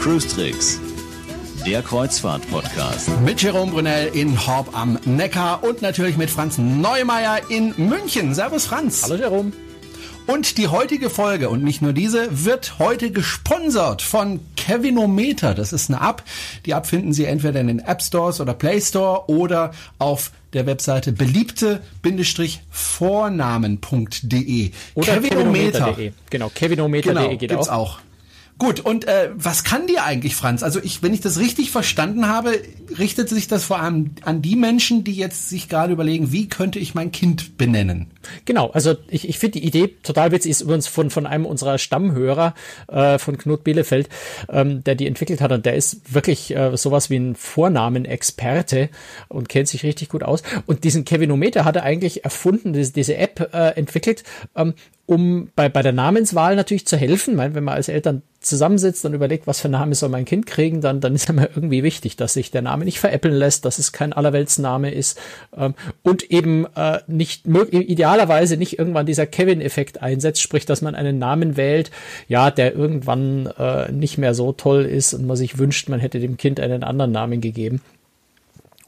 Cruise Tricks, der Kreuzfahrt-Podcast. Mit Jerome Brunel in Horb am Neckar und natürlich mit Franz Neumeier in München. Servus Franz. Hallo Jerome. Und die heutige Folge, und nicht nur diese, wird heute gesponsert von Kevinometer. Das ist eine App. Die App finden Sie entweder in den App Stores oder Play Store oder auf der Webseite beliebte-vornamen.de. Oder Kevinometer. Genau, Kevinometer.de genau, geht auch. auch. Gut, und äh, was kann die eigentlich, Franz? Also ich, wenn ich das richtig verstanden habe, richtet sich das vor allem an die Menschen, die jetzt sich gerade überlegen, wie könnte ich mein Kind benennen? Genau, also ich, ich finde die Idee total witzig, ist übrigens von, von einem unserer Stammhörer, äh, von Knut Bielefeld, ähm, der die entwickelt hat und der ist wirklich äh, sowas wie ein Vornamenexperte und kennt sich richtig gut aus. Und diesen Kevinometer hat er eigentlich erfunden, diese, diese App äh, entwickelt, ähm, um bei, bei der Namenswahl natürlich zu helfen. Weil wenn man als Eltern zusammensitzt und überlegt, was für einen Namen soll mein Kind kriegen, dann, dann ist ja mir irgendwie wichtig, dass sich der Name nicht veräppeln lässt, dass es kein Allerweltsname ist ähm, und eben äh, nicht idealerweise nicht irgendwann dieser Kevin-Effekt einsetzt, sprich, dass man einen Namen wählt, ja, der irgendwann äh, nicht mehr so toll ist und man sich wünscht, man hätte dem Kind einen anderen Namen gegeben.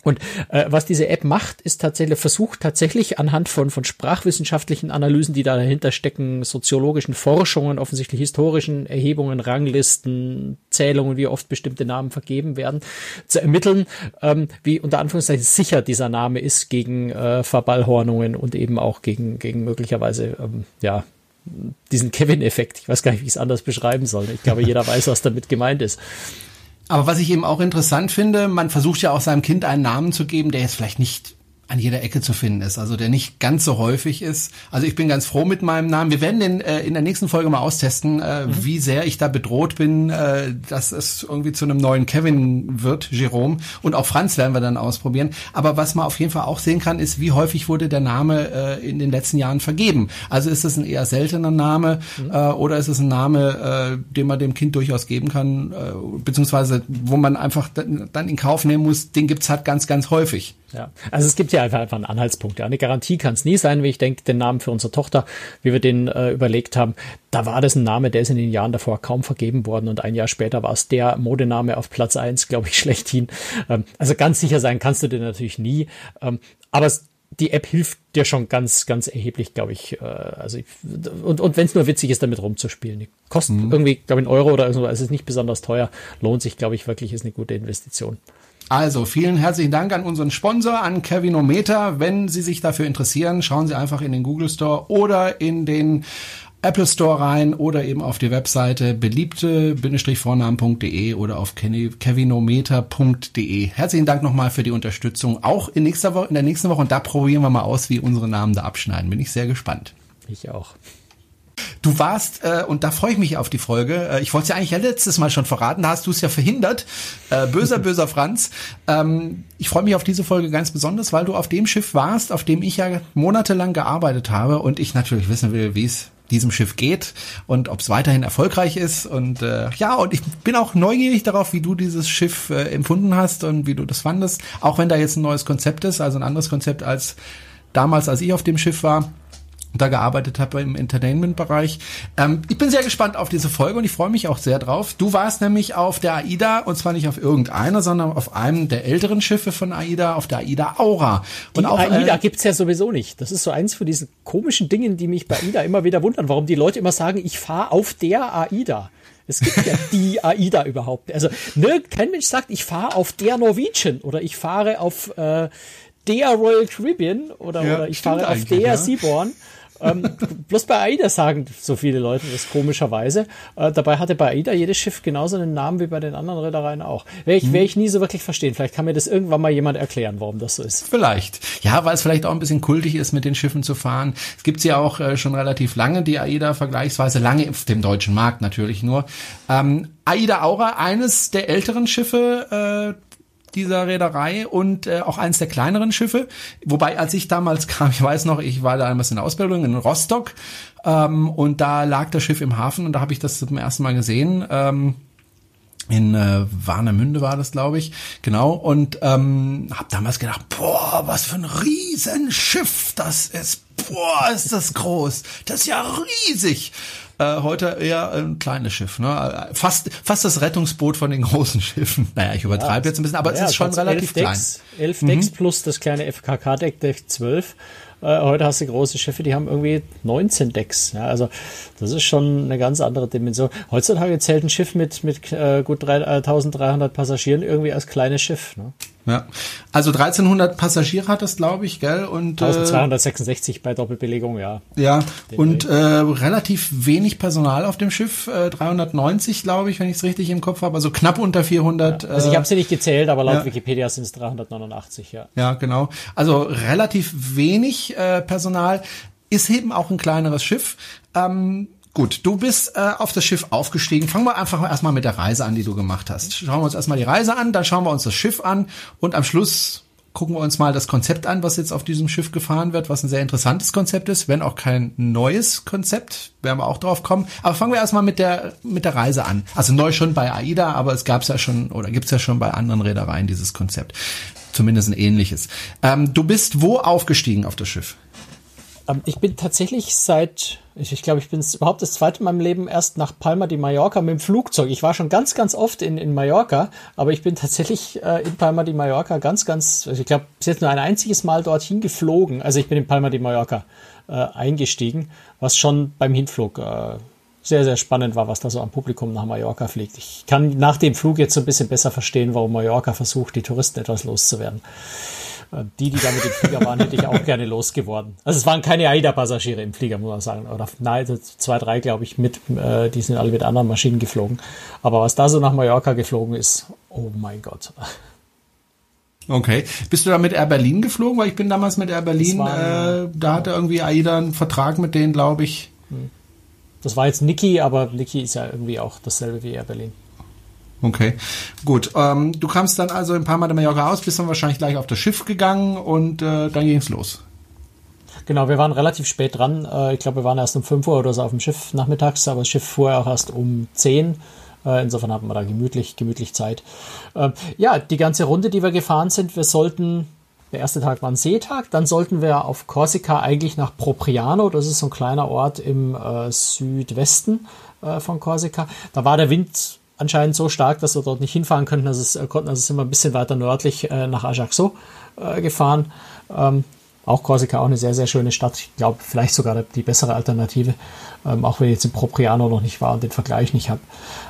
Und äh, was diese App macht, ist tatsächlich, versucht tatsächlich anhand von, von sprachwissenschaftlichen Analysen, die da dahinter stecken, soziologischen Forschungen, offensichtlich historischen Erhebungen, Ranglisten, Zählungen, wie oft bestimmte Namen vergeben werden, zu ermitteln, ähm, wie unter Anführungszeichen sicher dieser Name ist gegen äh, Verballhornungen und eben auch gegen, gegen möglicherweise, ähm, ja, diesen Kevin-Effekt. Ich weiß gar nicht, wie ich es anders beschreiben soll. Ich glaube, jeder weiß, was damit gemeint ist. Aber was ich eben auch interessant finde, man versucht ja auch seinem Kind einen Namen zu geben, der jetzt vielleicht nicht an jeder Ecke zu finden ist, also der nicht ganz so häufig ist. Also ich bin ganz froh mit meinem Namen. Wir werden den äh, in der nächsten Folge mal austesten, äh, mhm. wie sehr ich da bedroht bin, äh, dass es irgendwie zu einem neuen Kevin wird, Jerome. Und auch Franz werden wir dann ausprobieren. Aber was man auf jeden Fall auch sehen kann, ist, wie häufig wurde der Name äh, in den letzten Jahren vergeben. Also ist es ein eher seltener Name mhm. äh, oder ist es ein Name, äh, den man dem Kind durchaus geben kann, äh, beziehungsweise wo man einfach dann in Kauf nehmen muss, den gibt's halt ganz, ganz häufig. Ja, also es gibt ja einfach, einfach einen Anhaltspunkt. Ja. Eine Garantie kann es nie sein, wie ich denke, den Namen für unsere Tochter, wie wir den äh, überlegt haben, da war das ein Name, der ist in den Jahren davor kaum vergeben worden und ein Jahr später war es der Modename auf Platz eins, glaube ich, schlechthin. Ähm, also ganz sicher sein kannst du dir natürlich nie. Ähm, aber es, die App hilft dir schon ganz, ganz erheblich, glaube ich. Äh, also ich, und, und wenn es nur witzig ist, damit rumzuspielen. Die kostet mhm. irgendwie, glaube ich, einen Euro oder irgendwas. Es ist nicht besonders teuer. Lohnt sich, glaube ich, wirklich, ist eine gute Investition. Also vielen herzlichen Dank an unseren Sponsor, an Kevinometer. Wenn Sie sich dafür interessieren, schauen Sie einfach in den Google Store oder in den Apple Store rein oder eben auf die Webseite beliebte-vornamen.de oder auf kevinometer.de. Herzlichen Dank nochmal für die Unterstützung. Auch in, nächster Woche, in der nächsten Woche. Und da probieren wir mal aus, wie unsere Namen da abschneiden. Bin ich sehr gespannt. Ich auch. Du warst, äh, und da freue ich mich auf die Folge, äh, ich wollte es ja eigentlich ja letztes Mal schon verraten, da hast du es ja verhindert. Äh, böser, böser Franz. Ähm, ich freue mich auf diese Folge ganz besonders, weil du auf dem Schiff warst, auf dem ich ja monatelang gearbeitet habe und ich natürlich wissen will, wie es diesem Schiff geht und ob es weiterhin erfolgreich ist. Und äh, ja, und ich bin auch neugierig darauf, wie du dieses Schiff äh, empfunden hast und wie du das fandest. Auch wenn da jetzt ein neues Konzept ist, also ein anderes Konzept als damals, als ich auf dem Schiff war da gearbeitet habe im Entertainment-Bereich. Ähm, ich bin sehr gespannt auf diese Folge und ich freue mich auch sehr drauf. Du warst nämlich auf der AIDA und zwar nicht auf irgendeiner, sondern auf einem der älteren Schiffe von AIDA, auf der AIDA Aura. Und die auch, AIDA äh, gibt's ja sowieso nicht. Das ist so eins von diesen komischen Dingen, die mich bei AIDA immer wieder wundern, warum die Leute immer sagen, ich fahre auf der AIDA. Es gibt ja die AIDA überhaupt. Also ne, kein Mensch sagt, ich fahre auf der Norwegian oder ich fahre auf äh, der Royal Caribbean oder, ja, oder ich fahre auf der ja. Seaborn ähm, bloß bei AIDA sagen so viele Leute das komischerweise. Äh, dabei hatte bei AIDA jedes Schiff genauso einen Namen wie bei den anderen Reedereien auch. Werde ich, hm. werde ich nie so wirklich verstehen. Vielleicht kann mir das irgendwann mal jemand erklären, warum das so ist. Vielleicht. Ja, weil es vielleicht auch ein bisschen kultig ist, mit den Schiffen zu fahren. Es gibt ja auch äh, schon relativ lange, die AIDA vergleichsweise lange auf dem deutschen Markt natürlich nur. Ähm, AIDA Aura, eines der älteren Schiffe, äh, dieser Reederei und äh, auch eines der kleineren Schiffe. Wobei, als ich damals kam, ich weiß noch, ich war damals in der Ausbildung in Rostock ähm, und da lag das Schiff im Hafen und da habe ich das zum ersten Mal gesehen. Ähm, in äh, Warnemünde war das, glaube ich, genau. Und ähm, habe damals gedacht, boah, was für ein Riesenschiff das ist. Boah, ist das groß. Das ist ja riesig. Äh, heute eher ein kleines Schiff, ne? Fast, fast das Rettungsboot von den großen Schiffen. Naja, ich übertreibe ja, jetzt ein bisschen, aber ja, es ist schon relativ klein. Decks, elf mhm. Decks plus das kleine FKK-Deck, Deck 12. Äh, heute hast du große Schiffe, die haben irgendwie 19 Decks. Ja, also das ist schon eine ganz andere Dimension. Heutzutage zählt ein Schiff mit, mit äh, gut 3, äh, 1300 Passagieren irgendwie als kleines Schiff. Ne? Ja, also 1300 Passagiere hat das, glaube ich, gell? Und 1266 äh, bei Doppelbelegung, ja. Ja, Den und äh, relativ wenig Personal auf dem Schiff, äh, 390, glaube ich, wenn ich es richtig im Kopf habe, also knapp unter 400. Ja, also ich habe sie nicht gezählt, aber laut ja. Wikipedia sind es 389, ja. Ja, genau. Also relativ wenig äh, Personal, ist eben auch ein kleineres Schiff. Ähm, Gut, du bist äh, auf das Schiff aufgestiegen. Fangen wir einfach erstmal mit der Reise an, die du gemacht hast. Schauen wir uns erstmal die Reise an, dann schauen wir uns das Schiff an und am Schluss gucken wir uns mal das Konzept an, was jetzt auf diesem Schiff gefahren wird, was ein sehr interessantes Konzept ist, wenn auch kein neues Konzept, werden wir auch drauf kommen. Aber fangen wir erstmal mit der mit der Reise an. Also neu schon bei AIDA, aber es gab es ja schon oder gibt es ja schon bei anderen Reedereien dieses Konzept. Zumindest ein ähnliches. Ähm, du bist wo aufgestiegen auf das Schiff? Ähm, ich bin tatsächlich seit, ich, ich glaube, ich bin überhaupt das zweite in meinem Leben erst nach Palma de Mallorca mit dem Flugzeug. Ich war schon ganz, ganz oft in, in Mallorca, aber ich bin tatsächlich äh, in Palma de Mallorca ganz, ganz, also ich glaube, bis jetzt nur ein einziges Mal dorthin geflogen. Also ich bin in Palma de Mallorca äh, eingestiegen, was schon beim Hinflug äh, sehr, sehr spannend war, was da so am Publikum nach Mallorca fliegt. Ich kann nach dem Flug jetzt so ein bisschen besser verstehen, warum Mallorca versucht, die Touristen etwas loszuwerden. Die, die da mit dem Flieger waren, hätte ich auch gerne losgeworden. Also es waren keine AIDA-Passagiere im Flieger, muss man sagen. Oder nein, zwei, drei, glaube ich, mit, äh, die sind alle mit anderen Maschinen geflogen. Aber was da so nach Mallorca geflogen ist, oh mein Gott. Okay. Bist du da mit Air Berlin geflogen? Weil ich bin damals mit Air Berlin, war, äh, da hatte irgendwie AIDA einen Vertrag mit denen, glaube ich. Hm. Das war jetzt Niki, aber Niki ist ja irgendwie auch dasselbe wie Air Berlin. Okay, gut. Ähm, du kamst dann also in Palma de Mallorca aus, bist dann wahrscheinlich gleich auf das Schiff gegangen und äh, dann ging's los. Genau, wir waren relativ spät dran. Äh, ich glaube, wir waren erst um 5 Uhr oder so auf dem Schiff nachmittags, aber das Schiff fuhr auch erst um 10. Äh, insofern hatten wir da gemütlich, gemütlich Zeit. Äh, ja, die ganze Runde, die wir gefahren sind, wir sollten der erste Tag war ein Seetag. Dann sollten wir auf Korsika eigentlich nach Propriano. Das ist so ein kleiner Ort im äh, Südwesten äh, von Korsika. Da war der Wind anscheinend so stark, dass wir dort nicht hinfahren könnten. Also, es, äh, konnten, also sind wir ein bisschen weiter nördlich äh, nach Ajaccio äh, gefahren. Ähm, auch Korsika, auch eine sehr, sehr schöne Stadt. Ich glaube, vielleicht sogar die bessere Alternative, ähm, auch wenn ich jetzt in Propriano noch nicht war und den Vergleich nicht habe.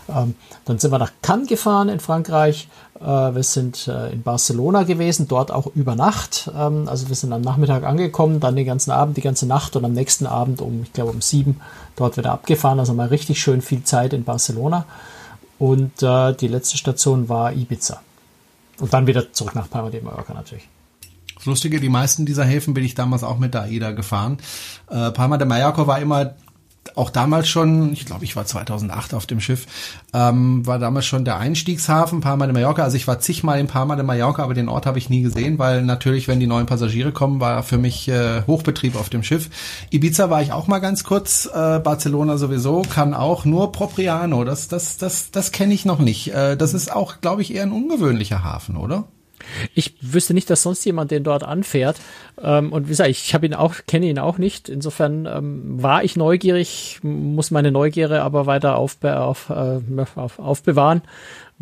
Ähm, dann sind wir nach Cannes gefahren in Frankreich. Äh, wir sind äh, in Barcelona gewesen, dort auch über Nacht. Ähm, also wir sind am Nachmittag angekommen, dann den ganzen Abend, die ganze Nacht und am nächsten Abend um, ich glaube, um sieben dort wieder abgefahren. Also mal richtig schön viel Zeit in Barcelona. Und äh, die letzte Station war Ibiza. Und dann wieder zurück nach Palma de Mallorca natürlich. Das Lustige, die meisten dieser Häfen bin ich damals auch mit der AIDA gefahren. Äh, Palma de Mallorca war immer auch damals schon, ich glaube, ich war 2008 auf dem Schiff, ähm, war damals schon der Einstiegshafen Palma de Mallorca. Also ich war zigmal in Palma de Mallorca, aber den Ort habe ich nie gesehen, weil natürlich, wenn die neuen Passagiere kommen, war für mich äh, Hochbetrieb auf dem Schiff. Ibiza war ich auch mal ganz kurz, äh, Barcelona sowieso, kann auch nur Propriano. Das, das, das, das kenne ich noch nicht. Äh, das ist auch, glaube ich, eher ein ungewöhnlicher Hafen, oder? Ich wüsste nicht, dass sonst jemand den dort anfährt. Ähm, und wie gesagt, ich habe ihn auch, kenne ihn auch nicht. Insofern ähm, war ich neugierig, muss meine Neugierde aber weiter aufbe auf, äh, auf, aufbewahren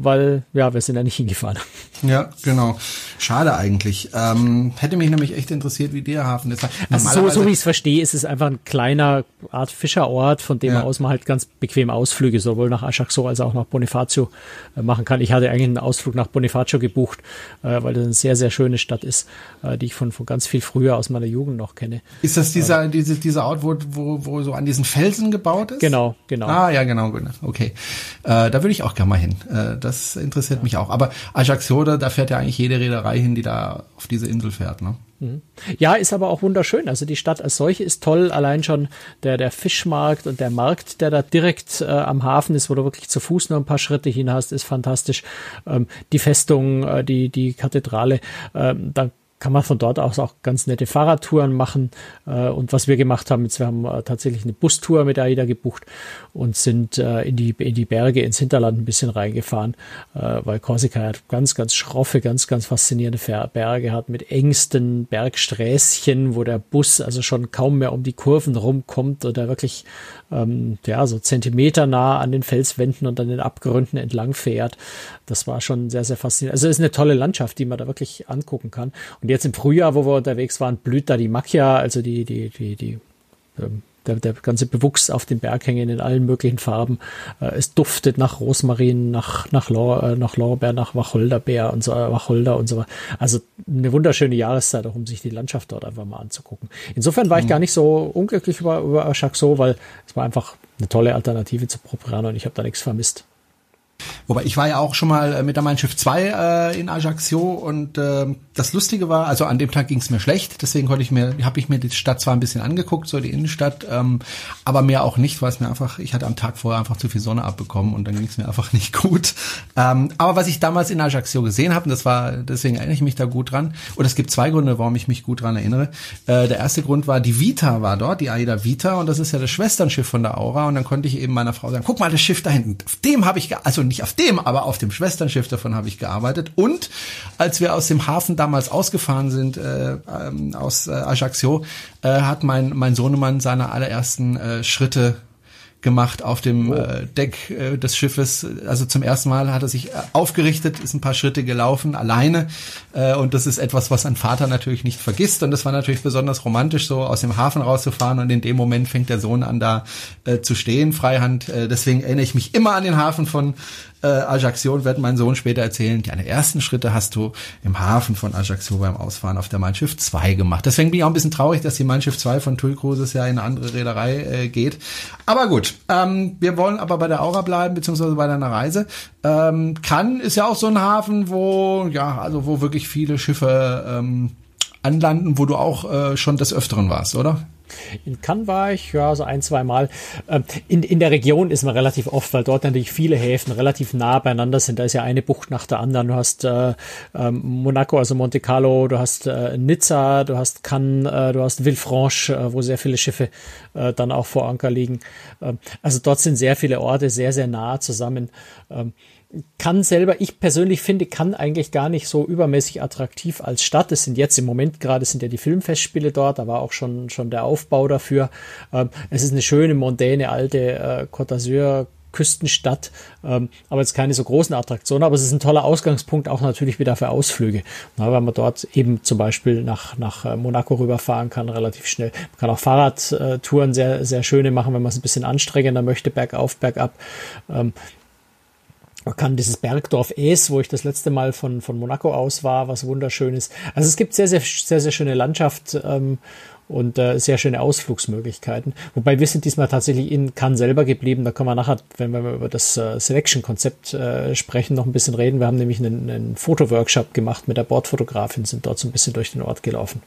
weil ja, wir sind ja nicht hingefahren. Ja, genau. Schade eigentlich. Ähm, hätte mich nämlich echt interessiert, wie der Hafen ist. Also so, so wie ich es verstehe, ist es einfach ein kleiner Art Fischerort, von dem ja. aus man halt ganz bequem Ausflüge sowohl nach Ajaccio als auch nach Bonifacio äh, machen kann. Ich hatte eigentlich einen Ausflug nach Bonifacio gebucht, äh, weil das eine sehr, sehr schöne Stadt ist, äh, die ich von, von ganz viel früher aus meiner Jugend noch kenne. Ist das dieser, diese, dieser Ort, wo, wo, wo so an diesen Felsen gebaut ist? Genau, genau. Ah, ja, genau. Okay. Äh, da würde ich auch gerne mal hin. Äh, das interessiert ja. mich auch. Aber Ajaccio, da, fährt ja eigentlich jede Reederei hin, die da auf diese Insel fährt. Ne? Mhm. Ja, ist aber auch wunderschön. Also die Stadt als solche ist toll. Allein schon der, der Fischmarkt und der Markt, der da direkt äh, am Hafen ist, wo du wirklich zu Fuß nur ein paar Schritte hin hast, ist fantastisch. Ähm, die Festung, äh, die, die Kathedrale, ähm, da kann man von dort aus auch ganz nette Fahrradtouren machen. Äh, und was wir gemacht haben, jetzt, wir haben äh, tatsächlich eine Bustour mit AIDA gebucht und sind äh, in, die, in die Berge, ins Hinterland ein bisschen reingefahren, weil Korsika hat ganz, ganz schroffe, ganz, ganz faszinierende Berge hat mit engsten Bergsträßchen, wo der Bus also schon kaum mehr um die Kurven rumkommt oder wirklich ähm, ja, so Zentimeter nah an den Felswänden und an den Abgründen entlang fährt. Das war schon sehr, sehr faszinierend. Also es ist eine tolle Landschaft, die man da wirklich angucken kann. Und jetzt im Frühjahr, wo wir unterwegs waren, blüht da die Macchia, also die, die, die, die ähm, der, der ganze Bewuchs auf den Berghängen in allen möglichen Farben. Äh, es duftet nach Rosmarin, nach, nach, Lor, äh, nach Lorbeer, nach Wacholderbeer und so, äh, Wacholder und so weiter. Also eine wunderschöne Jahreszeit, auch um sich die Landschaft dort einfach mal anzugucken. Insofern war ich mhm. gar nicht so unglücklich über, über Ajaccio, weil es war einfach eine tolle Alternative zu Propriano und ich habe da nichts vermisst. Wobei ich war ja auch schon mal äh, mit der Mein Schiff 2 äh, in Ajaccio und äh, das Lustige war, also an dem Tag ging es mir schlecht, deswegen konnte ich mir, habe ich mir die Stadt zwar ein bisschen angeguckt, so die Innenstadt, ähm, aber mehr auch nicht, weil es mir einfach, ich hatte am Tag vorher einfach zu viel Sonne abbekommen und dann ging es mir einfach nicht gut. Ähm, aber was ich damals in Ajaccio gesehen habe, und das war, deswegen erinnere ich mich da gut dran, und es gibt zwei Gründe, warum ich mich gut dran erinnere. Äh, der erste Grund war, die Vita war dort, die Aida Vita, und das ist ja das Schwesternschiff von der Aura, und dann konnte ich eben meiner Frau sagen, guck mal, das Schiff da hinten, auf dem habe ich, also nicht auf dem, aber auf dem Schwesternschiff davon habe ich gearbeitet. Und als wir aus dem Hafen damals ausgefahren sind, äh, ähm, aus äh, Ajaccio, äh, hat mein, mein Sohnemann seine allerersten äh, Schritte gemacht auf dem oh. äh, Deck äh, des Schiffes. Also zum ersten Mal hat er sich äh, aufgerichtet, ist ein paar Schritte gelaufen, alleine. Äh, und das ist etwas, was ein Vater natürlich nicht vergisst. Und das war natürlich besonders romantisch, so aus dem Hafen rauszufahren. Und in dem Moment fängt der Sohn an, da äh, zu stehen, Freihand. Äh, deswegen erinnere ich mich immer an den Hafen von äh, Ajaccio wird mein Sohn später erzählen, deine ersten Schritte hast du im Hafen von Ajaccio beim Ausfahren auf der Mein Schiff 2 gemacht. Deswegen bin ich auch ein bisschen traurig, dass die Mein Schiff 2 von TUI Cruises ja in eine andere Reederei äh, geht. Aber gut, ähm, wir wollen aber bei der Aura bleiben, beziehungsweise bei deiner Reise. Ähm, Cannes ist ja auch so ein Hafen, wo, ja, also wo wirklich viele Schiffe ähm, anlanden, wo du auch äh, schon des Öfteren warst, oder? In Cannes war ich, ja, so ein, zwei Mal. Ähm, in, in der Region ist man relativ oft, weil dort natürlich viele Häfen relativ nah beieinander sind. Da ist ja eine Bucht nach der anderen. Du hast äh, äh, Monaco, also Monte Carlo, du hast äh, Nizza, du hast Cannes, äh, du hast Villefranche, äh, wo sehr viele Schiffe äh, dann auch vor Anker liegen. Ähm, also dort sind sehr viele Orte sehr, sehr nah zusammen. Kann selber, ich persönlich finde, kann eigentlich gar nicht so übermäßig attraktiv als Stadt. Es sind jetzt im Moment gerade sind ja die Filmfestspiele dort, da war auch schon, schon der Aufbau dafür. Ähm, es ist eine schöne, mondäne, alte äh, Côte d'Azur Küstenstadt, ähm, aber jetzt keine so großen Attraktionen, aber es ist ein toller Ausgangspunkt auch natürlich wieder für Ausflüge, na, weil man dort eben zum Beispiel nach, nach äh, Monaco rüberfahren kann, relativ schnell. Man kann auch Fahrradtouren sehr, sehr schöne machen, wenn man es ein bisschen anstrengender möchte, bergauf, bergab. Ähm, man kann dieses Bergdorf Es, wo ich das letzte Mal von, von Monaco aus war, was wunderschön ist. Also es gibt sehr, sehr, sehr, sehr schöne Landschaft ähm, und äh, sehr schöne Ausflugsmöglichkeiten. Wobei wir sind diesmal tatsächlich in Cannes selber geblieben. Da können wir nachher, wenn wir über das äh, Selection-Konzept äh, sprechen, noch ein bisschen reden. Wir haben nämlich einen, einen Fotoworkshop gemacht mit der Bordfotografin, sind dort so ein bisschen durch den Ort gelaufen.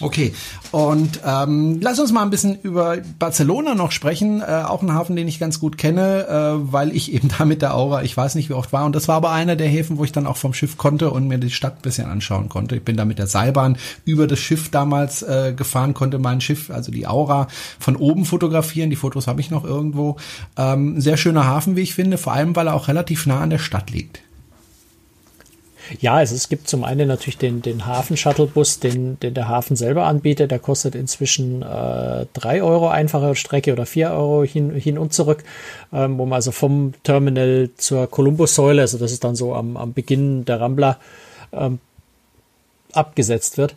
Okay, und ähm, lass uns mal ein bisschen über Barcelona noch sprechen. Äh, auch ein Hafen, den ich ganz gut kenne, äh, weil ich eben da mit der Aura, ich weiß nicht wie oft war. Und das war aber einer der Häfen, wo ich dann auch vom Schiff konnte und mir die Stadt ein bisschen anschauen konnte. Ich bin da mit der Seilbahn über das Schiff damals äh, gefahren, konnte mein Schiff, also die Aura, von oben fotografieren. Die Fotos habe ich noch irgendwo. Ähm, sehr schöner Hafen, wie ich finde, vor allem, weil er auch relativ nah an der Stadt liegt. Ja, also es gibt zum einen natürlich den, den Hafen-Shuttle-Bus, den, den der Hafen selber anbietet. Der kostet inzwischen äh, 3 Euro einfache Strecke oder 4 Euro hin, hin und zurück, ähm, wo man also vom Terminal zur Columbus-Säule, also das ist dann so am, am Beginn der Rambla, ähm, abgesetzt wird.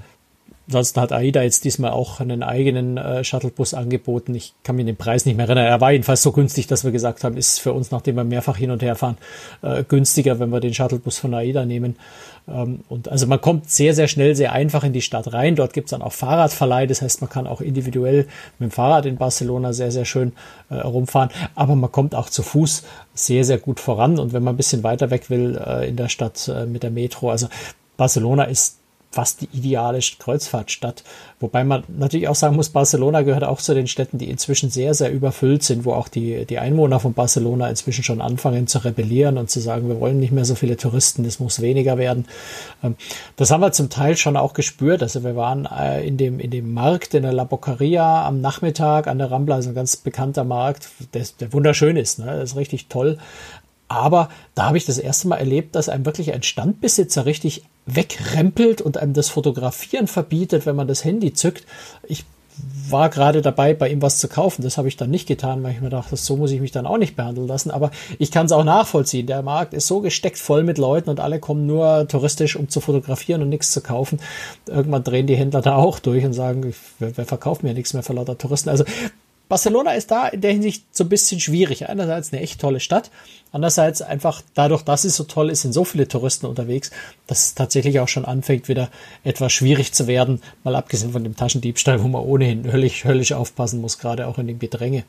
Ansonsten hat AIDA jetzt diesmal auch einen eigenen äh, Shuttlebus angeboten. Ich kann mir den Preis nicht mehr erinnern. Er war jedenfalls so günstig, dass wir gesagt haben, ist für uns, nachdem wir mehrfach hin und her fahren, äh, günstiger, wenn wir den Shuttlebus von AIDA nehmen. Ähm, und also man kommt sehr, sehr schnell, sehr einfach in die Stadt rein. Dort gibt's dann auch Fahrradverleih. Das heißt, man kann auch individuell mit dem Fahrrad in Barcelona sehr, sehr schön äh, rumfahren. Aber man kommt auch zu Fuß sehr, sehr gut voran. Und wenn man ein bisschen weiter weg will äh, in der Stadt äh, mit der Metro, also Barcelona ist fast die ideale Kreuzfahrtstadt. Wobei man natürlich auch sagen muss, Barcelona gehört auch zu den Städten, die inzwischen sehr, sehr überfüllt sind, wo auch die, die Einwohner von Barcelona inzwischen schon anfangen zu rebellieren und zu sagen, wir wollen nicht mehr so viele Touristen, es muss weniger werden. Ähm, das haben wir zum Teil schon auch gespürt. Also wir waren äh, in dem, in dem Markt in der La Bocaria am Nachmittag an der Rambla, also ein ganz bekannter Markt, der, der wunderschön ist, ne? das ist richtig toll. Aber da habe ich das erste Mal erlebt, dass einem wirklich ein Standbesitzer richtig wegrempelt und einem das Fotografieren verbietet, wenn man das Handy zückt. Ich war gerade dabei, bei ihm was zu kaufen. Das habe ich dann nicht getan, weil ich mir dachte, so muss ich mich dann auch nicht behandeln lassen. Aber ich kann es auch nachvollziehen. Der Markt ist so gesteckt voll mit Leuten und alle kommen nur touristisch, um zu fotografieren und nichts zu kaufen. Irgendwann drehen die Händler da auch durch und sagen, wer, verkauft mir nichts mehr für lauter Touristen. Also Barcelona ist da in der Hinsicht so ein bisschen schwierig. Einerseits eine echt tolle Stadt, andererseits einfach dadurch, dass es so toll ist, sind so viele Touristen unterwegs, dass es tatsächlich auch schon anfängt, wieder etwas schwierig zu werden. Mal abgesehen von dem Taschendiebstahl, wo man ohnehin höllisch, höllisch aufpassen muss, gerade auch in dem Gedränge.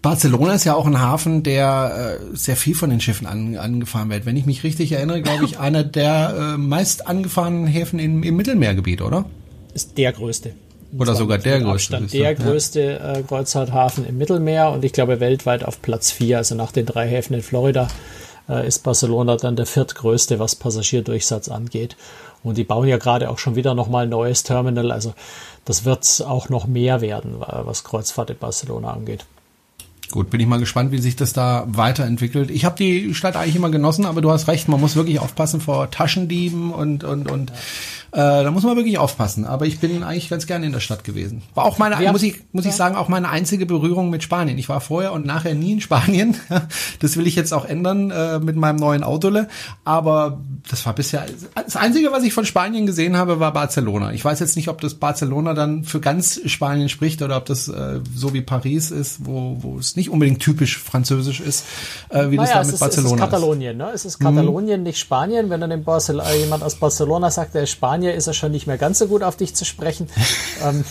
Barcelona ist ja auch ein Hafen, der äh, sehr viel von den Schiffen an, angefahren wird. Wenn ich mich richtig erinnere, glaube ich, einer der äh, meist angefahrenen Häfen im, im Mittelmeergebiet, oder? Ist der größte. Oder sogar der größte. Abstand der größte äh, Kreuzfahrthafen im Mittelmeer und ich glaube weltweit auf Platz vier. Also nach den drei Häfen in Florida äh, ist Barcelona dann der viertgrößte, was Passagierdurchsatz angeht. Und die bauen ja gerade auch schon wieder nochmal ein neues Terminal. Also das wird auch noch mehr werden, was Kreuzfahrt in Barcelona angeht. Gut, bin ich mal gespannt, wie sich das da weiterentwickelt. Ich habe die Stadt eigentlich immer genossen, aber du hast recht, man muss wirklich aufpassen vor Taschendieben und und und äh, da muss man wirklich aufpassen. Aber ich bin eigentlich ganz gerne in der Stadt gewesen. War auch meine, ja. muss ich, muss ich sagen, auch meine einzige Berührung mit Spanien. Ich war vorher und nachher nie in Spanien. Das will ich jetzt auch ändern äh, mit meinem neuen Autole. Aber das war bisher, das Einzige, was ich von Spanien gesehen habe, war Barcelona. Ich weiß jetzt nicht, ob das Barcelona dann für ganz Spanien spricht oder ob das äh, so wie Paris ist, wo, wo es nicht unbedingt typisch französisch ist, äh, wie naja, das da mit ist, Barcelona ist. Es ist Katalonien, ne? Es ist Katalonien, mhm. nicht Spanien. Wenn dann Barcel jemand aus Barcelona sagt, der ist Spanier ist er schon nicht mehr ganz so gut auf dich zu sprechen. ähm,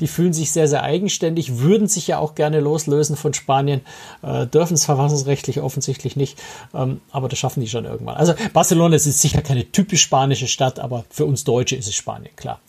die fühlen sich sehr, sehr eigenständig, würden sich ja auch gerne loslösen von Spanien, äh, dürfen es verfassungsrechtlich offensichtlich nicht, ähm, aber das schaffen die schon irgendwann. Also Barcelona ist sicher keine typisch spanische Stadt, aber für uns Deutsche ist es Spanien, klar.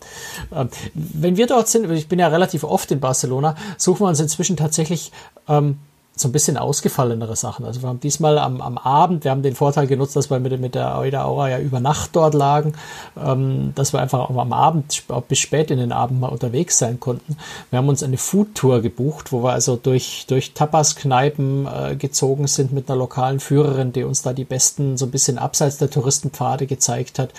Ähm, wenn wir dort sind, ich bin ja relativ oft in Barcelona, suchen wir uns inzwischen tatsächlich ähm, so ein bisschen ausgefallenere Sachen. Also wir haben diesmal am, am Abend, wir haben den Vorteil genutzt, dass wir mit, mit der Aida Aura ja über Nacht dort lagen, ähm, dass wir einfach auch am Abend bis spät in den Abend mal unterwegs sein konnten. Wir haben uns eine Foodtour gebucht, wo wir also durch, durch Tapas-Kneipen äh, gezogen sind mit einer lokalen Führerin, die uns da die besten, so ein bisschen abseits der Touristenpfade gezeigt hat.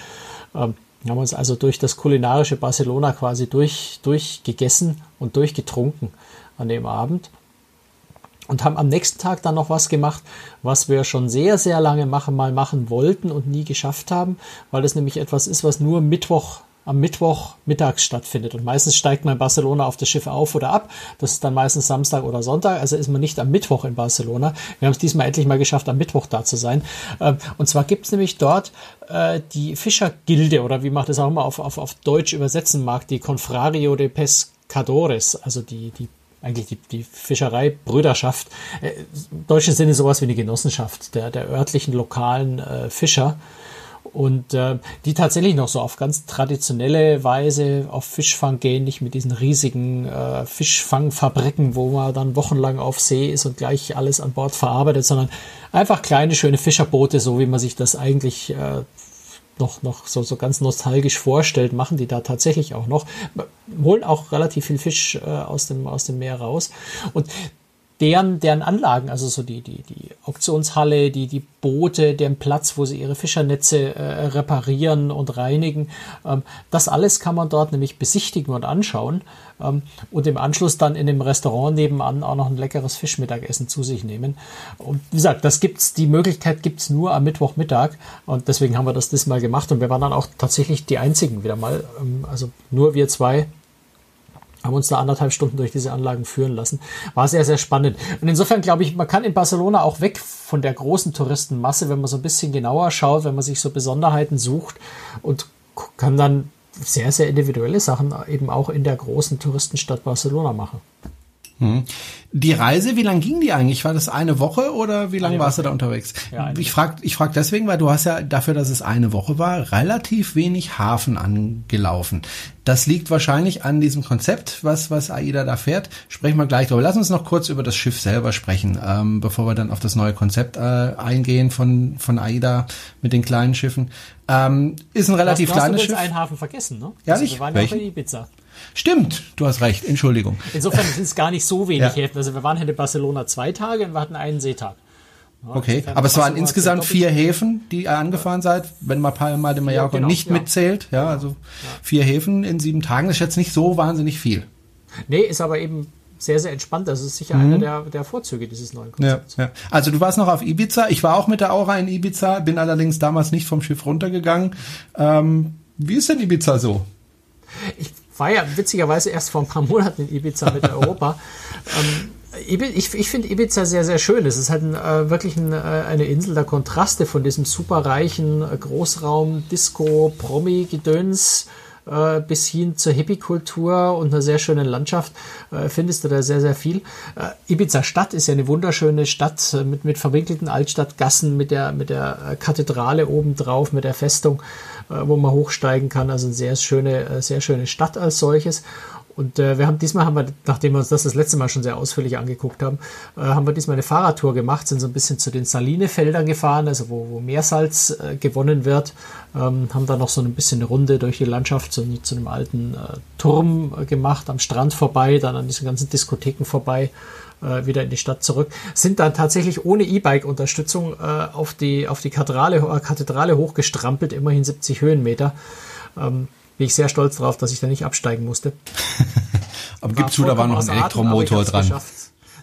Ähm, wir haben uns also durch das kulinarische Barcelona quasi durch, durchgegessen und durchgetrunken an dem Abend und haben am nächsten Tag dann noch was gemacht, was wir schon sehr, sehr lange machen, mal machen wollten und nie geschafft haben, weil es nämlich etwas ist, was nur Mittwoch am Mittwoch mittags stattfindet. Und meistens steigt man in Barcelona auf das Schiff auf oder ab. Das ist dann meistens Samstag oder Sonntag. Also ist man nicht am Mittwoch in Barcelona. Wir haben es diesmal endlich mal geschafft, am Mittwoch da zu sein. Ähm, und zwar gibt es nämlich dort äh, die Fischergilde oder wie man das auch immer auf, auf, auf Deutsch übersetzen mag, die Confrario de Pescadores, also die, die eigentlich die, die Fischereibrüderschaft, äh, im deutschen Sinne sowas wie eine Genossenschaft der, der örtlichen lokalen äh, Fischer. Und äh, die tatsächlich noch so auf ganz traditionelle Weise auf Fischfang gehen, nicht mit diesen riesigen äh, Fischfangfabriken, wo man dann wochenlang auf See ist und gleich alles an Bord verarbeitet, sondern einfach kleine, schöne Fischerboote, so wie man sich das eigentlich äh, noch, noch so, so ganz nostalgisch vorstellt, machen die da tatsächlich auch noch. Holen auch relativ viel Fisch äh, aus, dem, aus dem Meer raus. Und deren, deren Anlagen, also so die, die, die Auktionshalle, die, die Boote, deren Platz, wo sie ihre Fischernetze äh, reparieren und reinigen, ähm, das alles kann man dort nämlich besichtigen und anschauen ähm, und im Anschluss dann in dem Restaurant nebenan auch noch ein leckeres Fischmittagessen zu sich nehmen. Und wie gesagt, das gibt's, die Möglichkeit gibt's nur am Mittwochmittag und deswegen haben wir das diesmal gemacht und wir waren dann auch tatsächlich die einzigen wieder mal, ähm, also nur wir zwei haben uns da anderthalb Stunden durch diese Anlagen führen lassen. War sehr, sehr spannend. Und insofern glaube ich, man kann in Barcelona auch weg von der großen Touristenmasse, wenn man so ein bisschen genauer schaut, wenn man sich so Besonderheiten sucht und kann dann sehr, sehr individuelle Sachen eben auch in der großen Touristenstadt Barcelona machen. Hm. Die Reise, wie lang ging die eigentlich? War das eine Woche oder wie lange warst du da unterwegs? Ja, ich frage ich frag deswegen, weil du hast ja dafür, dass es eine Woche war, relativ wenig Hafen angelaufen. Das liegt wahrscheinlich an diesem Konzept, was, was AIDA da fährt. Sprechen wir gleich drüber. Lass uns noch kurz über das Schiff selber sprechen, ähm, bevor wir dann auf das neue Konzept äh, eingehen von, von AIDA mit den kleinen Schiffen. Ähm, ist ein relativ du hast, kleines du Schiff. einen Hafen vergessen, ne? Ja, also? Wir waren ja auch in Ibiza. Stimmt, du hast recht, Entschuldigung. Insofern sind es gar nicht so wenig ja. Häfen. Also wir waren in Barcelona zwei Tage und wir hatten einen Seetag. Ja, okay, aber es waren insgesamt vier Häfen, die ihr angefahren seid, wenn man Palma de Mallorca ja, genau, nicht ja. mitzählt. Ja, also vier Häfen in sieben Tagen, das ist jetzt nicht so wahnsinnig viel. Nee, ist aber eben sehr, sehr entspannt. Das ist sicher mhm. einer der, der Vorzüge dieses neuen Konzepts. Ja, ja. Also du warst noch auf Ibiza. Ich war auch mit der Aura in Ibiza, bin allerdings damals nicht vom Schiff runtergegangen. Ähm, wie ist denn Ibiza so? Ich war ja witzigerweise erst vor ein paar Monaten in Ibiza mit Europa. ähm, ich, ich finde Ibiza sehr, sehr schön. Es ist halt ein, äh, wirklich ein, äh, eine Insel der Kontraste von diesem superreichen äh, Großraum, Disco, Promi-Gedöns äh, bis hin zur Hippie-Kultur und einer sehr schönen Landschaft äh, findest du da sehr, sehr viel. Äh, Ibiza Stadt ist ja eine wunderschöne Stadt äh, mit, mit verwinkelten Altstadtgassen, mit der, mit der äh, Kathedrale obendrauf, mit der Festung, äh, wo man hochsteigen kann. Also eine sehr schöne, sehr schöne Stadt als solches. Und äh, wir haben diesmal haben wir, nachdem wir uns das das letzte Mal schon sehr ausführlich angeguckt haben, äh, haben wir diesmal eine Fahrradtour gemacht, sind so ein bisschen zu den Salinefeldern gefahren, also wo, wo Meersalz äh, gewonnen wird, ähm, haben da noch so ein bisschen eine Runde durch die Landschaft zu, zu einem alten äh, Turm äh, gemacht, am Strand vorbei, dann an diesen ganzen Diskotheken vorbei äh, wieder in die Stadt zurück, sind dann tatsächlich ohne E-Bike-Unterstützung auf die, auf die Kathedrale, Kathedrale hochgestrampelt, immerhin 70 Höhenmeter. Ähm, bin ich sehr stolz darauf, dass ich da nicht absteigen musste. aber gibst du, da war noch ein Elektromotor dran. Geschafft.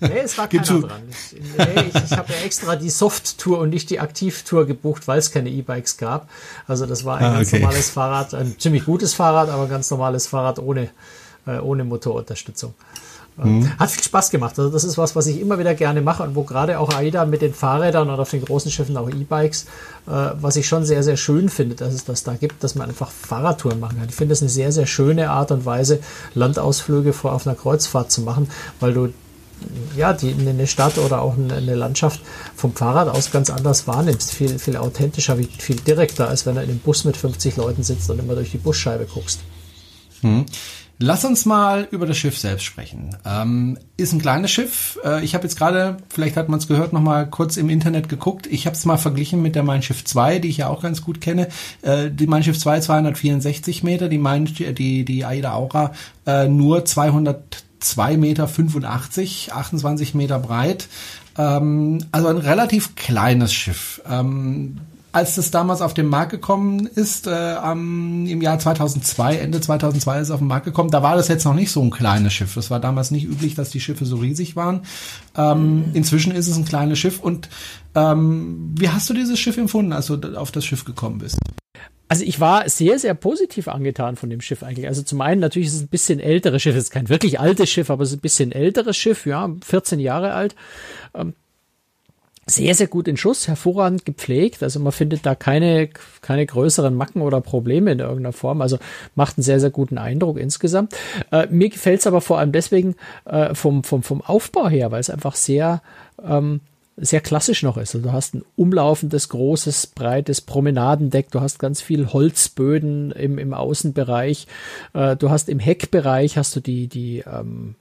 Nee, es war keiner dran. Ich, nee, ich, ich habe ja extra die Soft-Tour und nicht die Aktiv-Tour gebucht, weil es keine E-Bikes gab. Also das war ein ah, ganz okay. normales Fahrrad, ein ziemlich gutes Fahrrad, aber ein ganz normales Fahrrad ohne, äh, ohne Motorunterstützung. Mhm. Hat viel Spaß gemacht. Also das ist was, was ich immer wieder gerne mache und wo gerade auch AIDA mit den Fahrrädern oder auf den großen Schiffen auch E-Bikes, äh, was ich schon sehr, sehr schön finde, dass es das da gibt, dass man einfach Fahrradtouren machen kann. Ich finde das eine sehr, sehr schöne Art und Weise, Landausflüge vor auf einer Kreuzfahrt zu machen, weil du ja, die, eine Stadt oder auch eine Landschaft vom Fahrrad aus ganz anders wahrnimmst. Viel, viel authentischer, viel direkter, als wenn du in einem Bus mit 50 Leuten sitzt und immer durch die Busscheibe guckst. Hm. Lass uns mal über das Schiff selbst sprechen. Ähm, ist ein kleines Schiff. Äh, ich habe jetzt gerade, vielleicht hat man es gehört, noch mal kurz im Internet geguckt. Ich habe es mal verglichen mit der Mein Schiff 2, die ich ja auch ganz gut kenne. Äh, die Mein Schiff 2 264 Meter, die mein, die die Aida Aura äh, nur 202 Meter 85, 28 Meter breit. Ähm, also ein relativ kleines Schiff. Ähm, als das damals auf den Markt gekommen ist, äh, am, im Jahr 2002, Ende 2002 ist es auf den Markt gekommen, da war das jetzt noch nicht so ein kleines Schiff. Das war damals nicht üblich, dass die Schiffe so riesig waren. Ähm, mhm. Inzwischen ist es ein kleines Schiff. Und ähm, wie hast du dieses Schiff empfunden, als du auf das Schiff gekommen bist? Also ich war sehr, sehr positiv angetan von dem Schiff eigentlich. Also zum einen natürlich ist es ein bisschen älteres Schiff, es ist kein wirklich altes Schiff, aber es ist ein bisschen älteres Schiff, ja, 14 Jahre alt. Ähm, sehr, sehr gut in Schuss, hervorragend gepflegt. Also man findet da keine, keine größeren Macken oder Probleme in irgendeiner Form. Also macht einen sehr, sehr guten Eindruck insgesamt. Äh, mir gefällt es aber vor allem deswegen äh, vom, vom, vom Aufbau her, weil es einfach sehr, ähm, sehr klassisch noch ist. Also du hast ein umlaufendes, großes, breites Promenadendeck, du hast ganz viel Holzböden im, im Außenbereich, äh, du hast im Heckbereich hast du die, die ähm,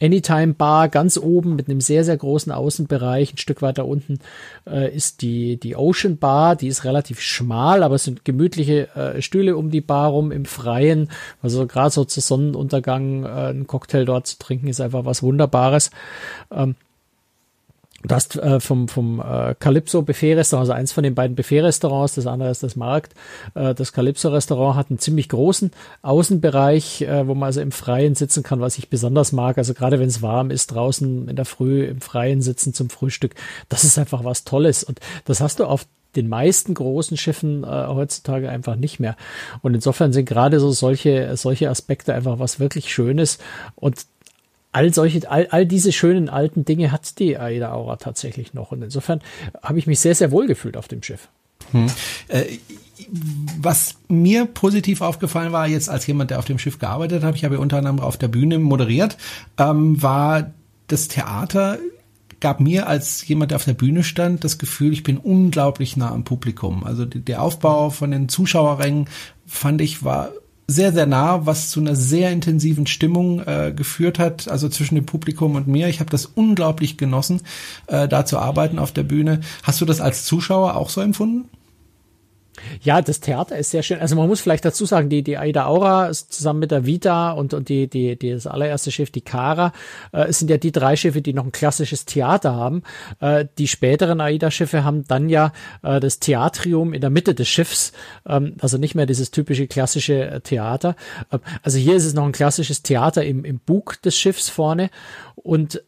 Anytime Bar ganz oben mit einem sehr, sehr großen Außenbereich. Ein Stück weiter unten äh, ist die, die Ocean Bar. Die ist relativ schmal, aber es sind gemütliche äh, Stühle um die Bar rum im Freien. Also gerade so zu Sonnenuntergang äh, einen Cocktail dort zu trinken ist einfach was Wunderbares. Ähm, Du hast äh, vom, vom äh, Calypso Buffet Restaurant, also eins von den beiden Buffet Restaurants, das andere ist das Markt. Äh, das Calypso Restaurant hat einen ziemlich großen Außenbereich, äh, wo man also im Freien sitzen kann, was ich besonders mag. Also gerade wenn es warm ist, draußen in der Früh im Freien sitzen zum Frühstück, das ist einfach was Tolles. Und das hast du auf den meisten großen Schiffen äh, heutzutage einfach nicht mehr. Und insofern sind gerade so solche, solche Aspekte einfach was wirklich Schönes. Und all solche, all, all diese schönen alten Dinge hat die Aida Aura tatsächlich noch. Und insofern habe ich mich sehr, sehr wohl gefühlt auf dem Schiff. Hm. Äh, was mir positiv aufgefallen war, jetzt als jemand, der auf dem Schiff gearbeitet hat, ich habe unter anderem auf der Bühne moderiert, ähm, war das Theater gab mir als jemand, der auf der Bühne stand, das Gefühl, ich bin unglaublich nah am Publikum. Also der Aufbau von den Zuschauerrängen fand ich war sehr, sehr nah, was zu einer sehr intensiven Stimmung äh, geführt hat, also zwischen dem Publikum und mir. Ich habe das unglaublich genossen, äh, da zu arbeiten auf der Bühne. Hast du das als Zuschauer auch so empfunden? Ja, das Theater ist sehr schön. Also man muss vielleicht dazu sagen, die, die Aida Aura ist zusammen mit der Vita und, und die, die, die, das allererste Schiff, die Cara, äh, sind ja die drei Schiffe, die noch ein klassisches Theater haben. Äh, die späteren Aida-Schiffe haben dann ja äh, das Theatrium in der Mitte des Schiffs, ähm, also nicht mehr dieses typische klassische äh, Theater. Äh, also hier ist es noch ein klassisches Theater im, im Bug des Schiffs vorne und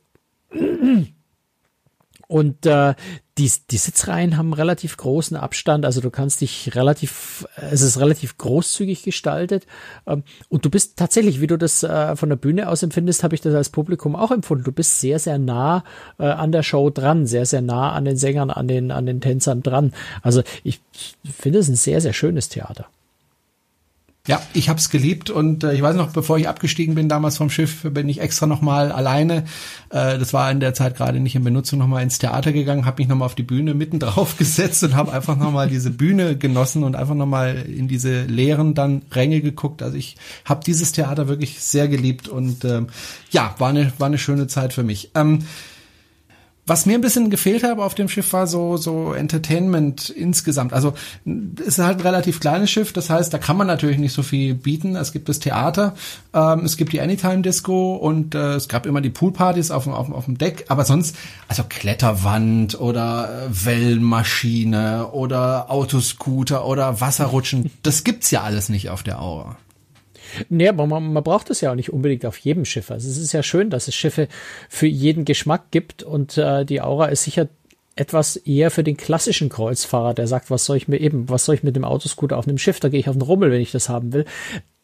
und äh, die, die Sitzreihen haben relativ großen Abstand, also du kannst dich relativ, es ist relativ großzügig gestaltet ähm, und du bist tatsächlich, wie du das äh, von der Bühne aus empfindest, habe ich das als Publikum auch empfunden. Du bist sehr, sehr nah äh, an der Show dran, sehr, sehr nah an den Sängern, an den, an den Tänzern dran. Also ich finde es ein sehr, sehr schönes Theater. Ja, ich habe es geliebt und äh, ich weiß noch, bevor ich abgestiegen bin damals vom Schiff, bin ich extra nochmal alleine, äh, das war in der Zeit gerade nicht in Benutzung, nochmal ins Theater gegangen, habe mich nochmal auf die Bühne mitten drauf gesetzt und habe einfach nochmal diese Bühne genossen und einfach nochmal in diese leeren dann Ränge geguckt. Also ich habe dieses Theater wirklich sehr geliebt und ähm, ja, war eine, war eine schöne Zeit für mich. Ähm, was mir ein bisschen gefehlt habe auf dem Schiff war so so Entertainment insgesamt. Also es ist halt ein relativ kleines Schiff, das heißt, da kann man natürlich nicht so viel bieten. Es gibt das Theater, ähm, es gibt die Anytime Disco und äh, es gab immer die Poolpartys auf, auf, auf dem Deck, aber sonst also Kletterwand oder äh, Wellenmaschine oder Autoscooter oder Wasserrutschen, das gibt's ja alles nicht auf der Aura. Nee, aber man, man braucht es ja auch nicht unbedingt auf jedem Schiff. Also es ist ja schön, dass es Schiffe für jeden Geschmack gibt und äh, die Aura ist sicher etwas eher für den klassischen Kreuzfahrer, der sagt, was soll ich mir eben, was soll ich mit dem Autoscooter auf einem Schiff, da gehe ich auf den Rummel, wenn ich das haben will.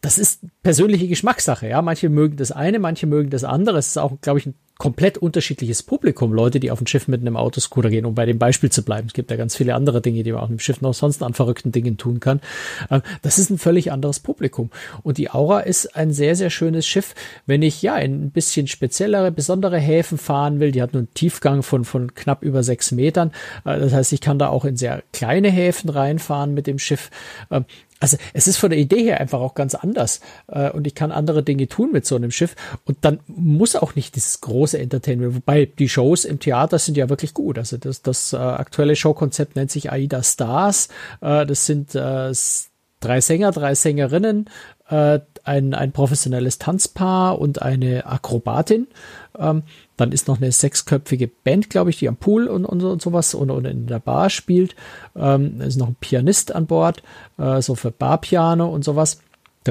Das ist persönliche Geschmackssache, ja. Manche mögen das eine, manche mögen das andere. Es ist auch, glaube ich, ein komplett unterschiedliches Publikum. Leute, die auf ein Schiff mit einem Autoscooter gehen, um bei dem Beispiel zu bleiben. Es gibt ja ganz viele andere Dinge, die man auf einem Schiff noch sonst an verrückten Dingen tun kann. Ähm, das ist ein völlig anderes Publikum. Und die Aura ist ein sehr, sehr schönes Schiff. Wenn ich ja in ein bisschen speziellere, besondere Häfen fahren will, die hat nur einen Tiefgang von, von knapp über sechs Metern. Äh, das heißt, ich kann da auch in sehr kleine Häfen reinfahren mit dem Schiff. Also es ist von der Idee her einfach auch ganz anders äh, und ich kann andere Dinge tun mit so einem Schiff und dann muss auch nicht dieses große Entertainment, wobei die Shows im Theater sind ja wirklich gut. Also das, das äh, aktuelle Showkonzept nennt sich Aida Stars. Äh, das sind äh, drei Sänger, drei Sängerinnen, äh, ein, ein professionelles Tanzpaar und eine Akrobatin. Ähm, dann ist noch eine sechsköpfige Band, glaube ich, die am Pool und, und, und sowas und, und in der Bar spielt. Ähm, ist noch ein Pianist an Bord, äh, so für Barpiano und sowas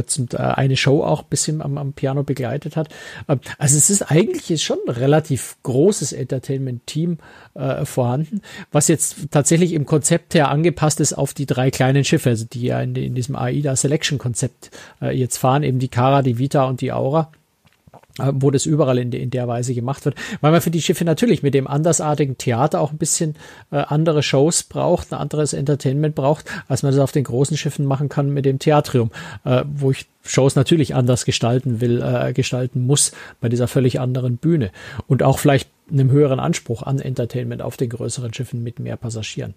das äh, eine Show auch ein bisschen am, am Piano begleitet hat. Ähm, also es ist eigentlich schon ein relativ großes Entertainment-Team äh, vorhanden, was jetzt tatsächlich im Konzept her angepasst ist auf die drei kleinen Schiffe, also die ja in, in diesem AIDA Selection Konzept äh, jetzt fahren, eben die Cara, die Vita und die Aura. Wo das überall in, in, der Weise gemacht wird, weil man für die Schiffe natürlich mit dem andersartigen Theater auch ein bisschen äh, andere Shows braucht, ein anderes Entertainment braucht, als man das auf den großen Schiffen machen kann mit dem Theatrium, äh, wo ich Shows natürlich anders gestalten will, äh, gestalten muss bei dieser völlig anderen Bühne und auch vielleicht einem höheren Anspruch an Entertainment auf den größeren Schiffen mit mehr Passagieren.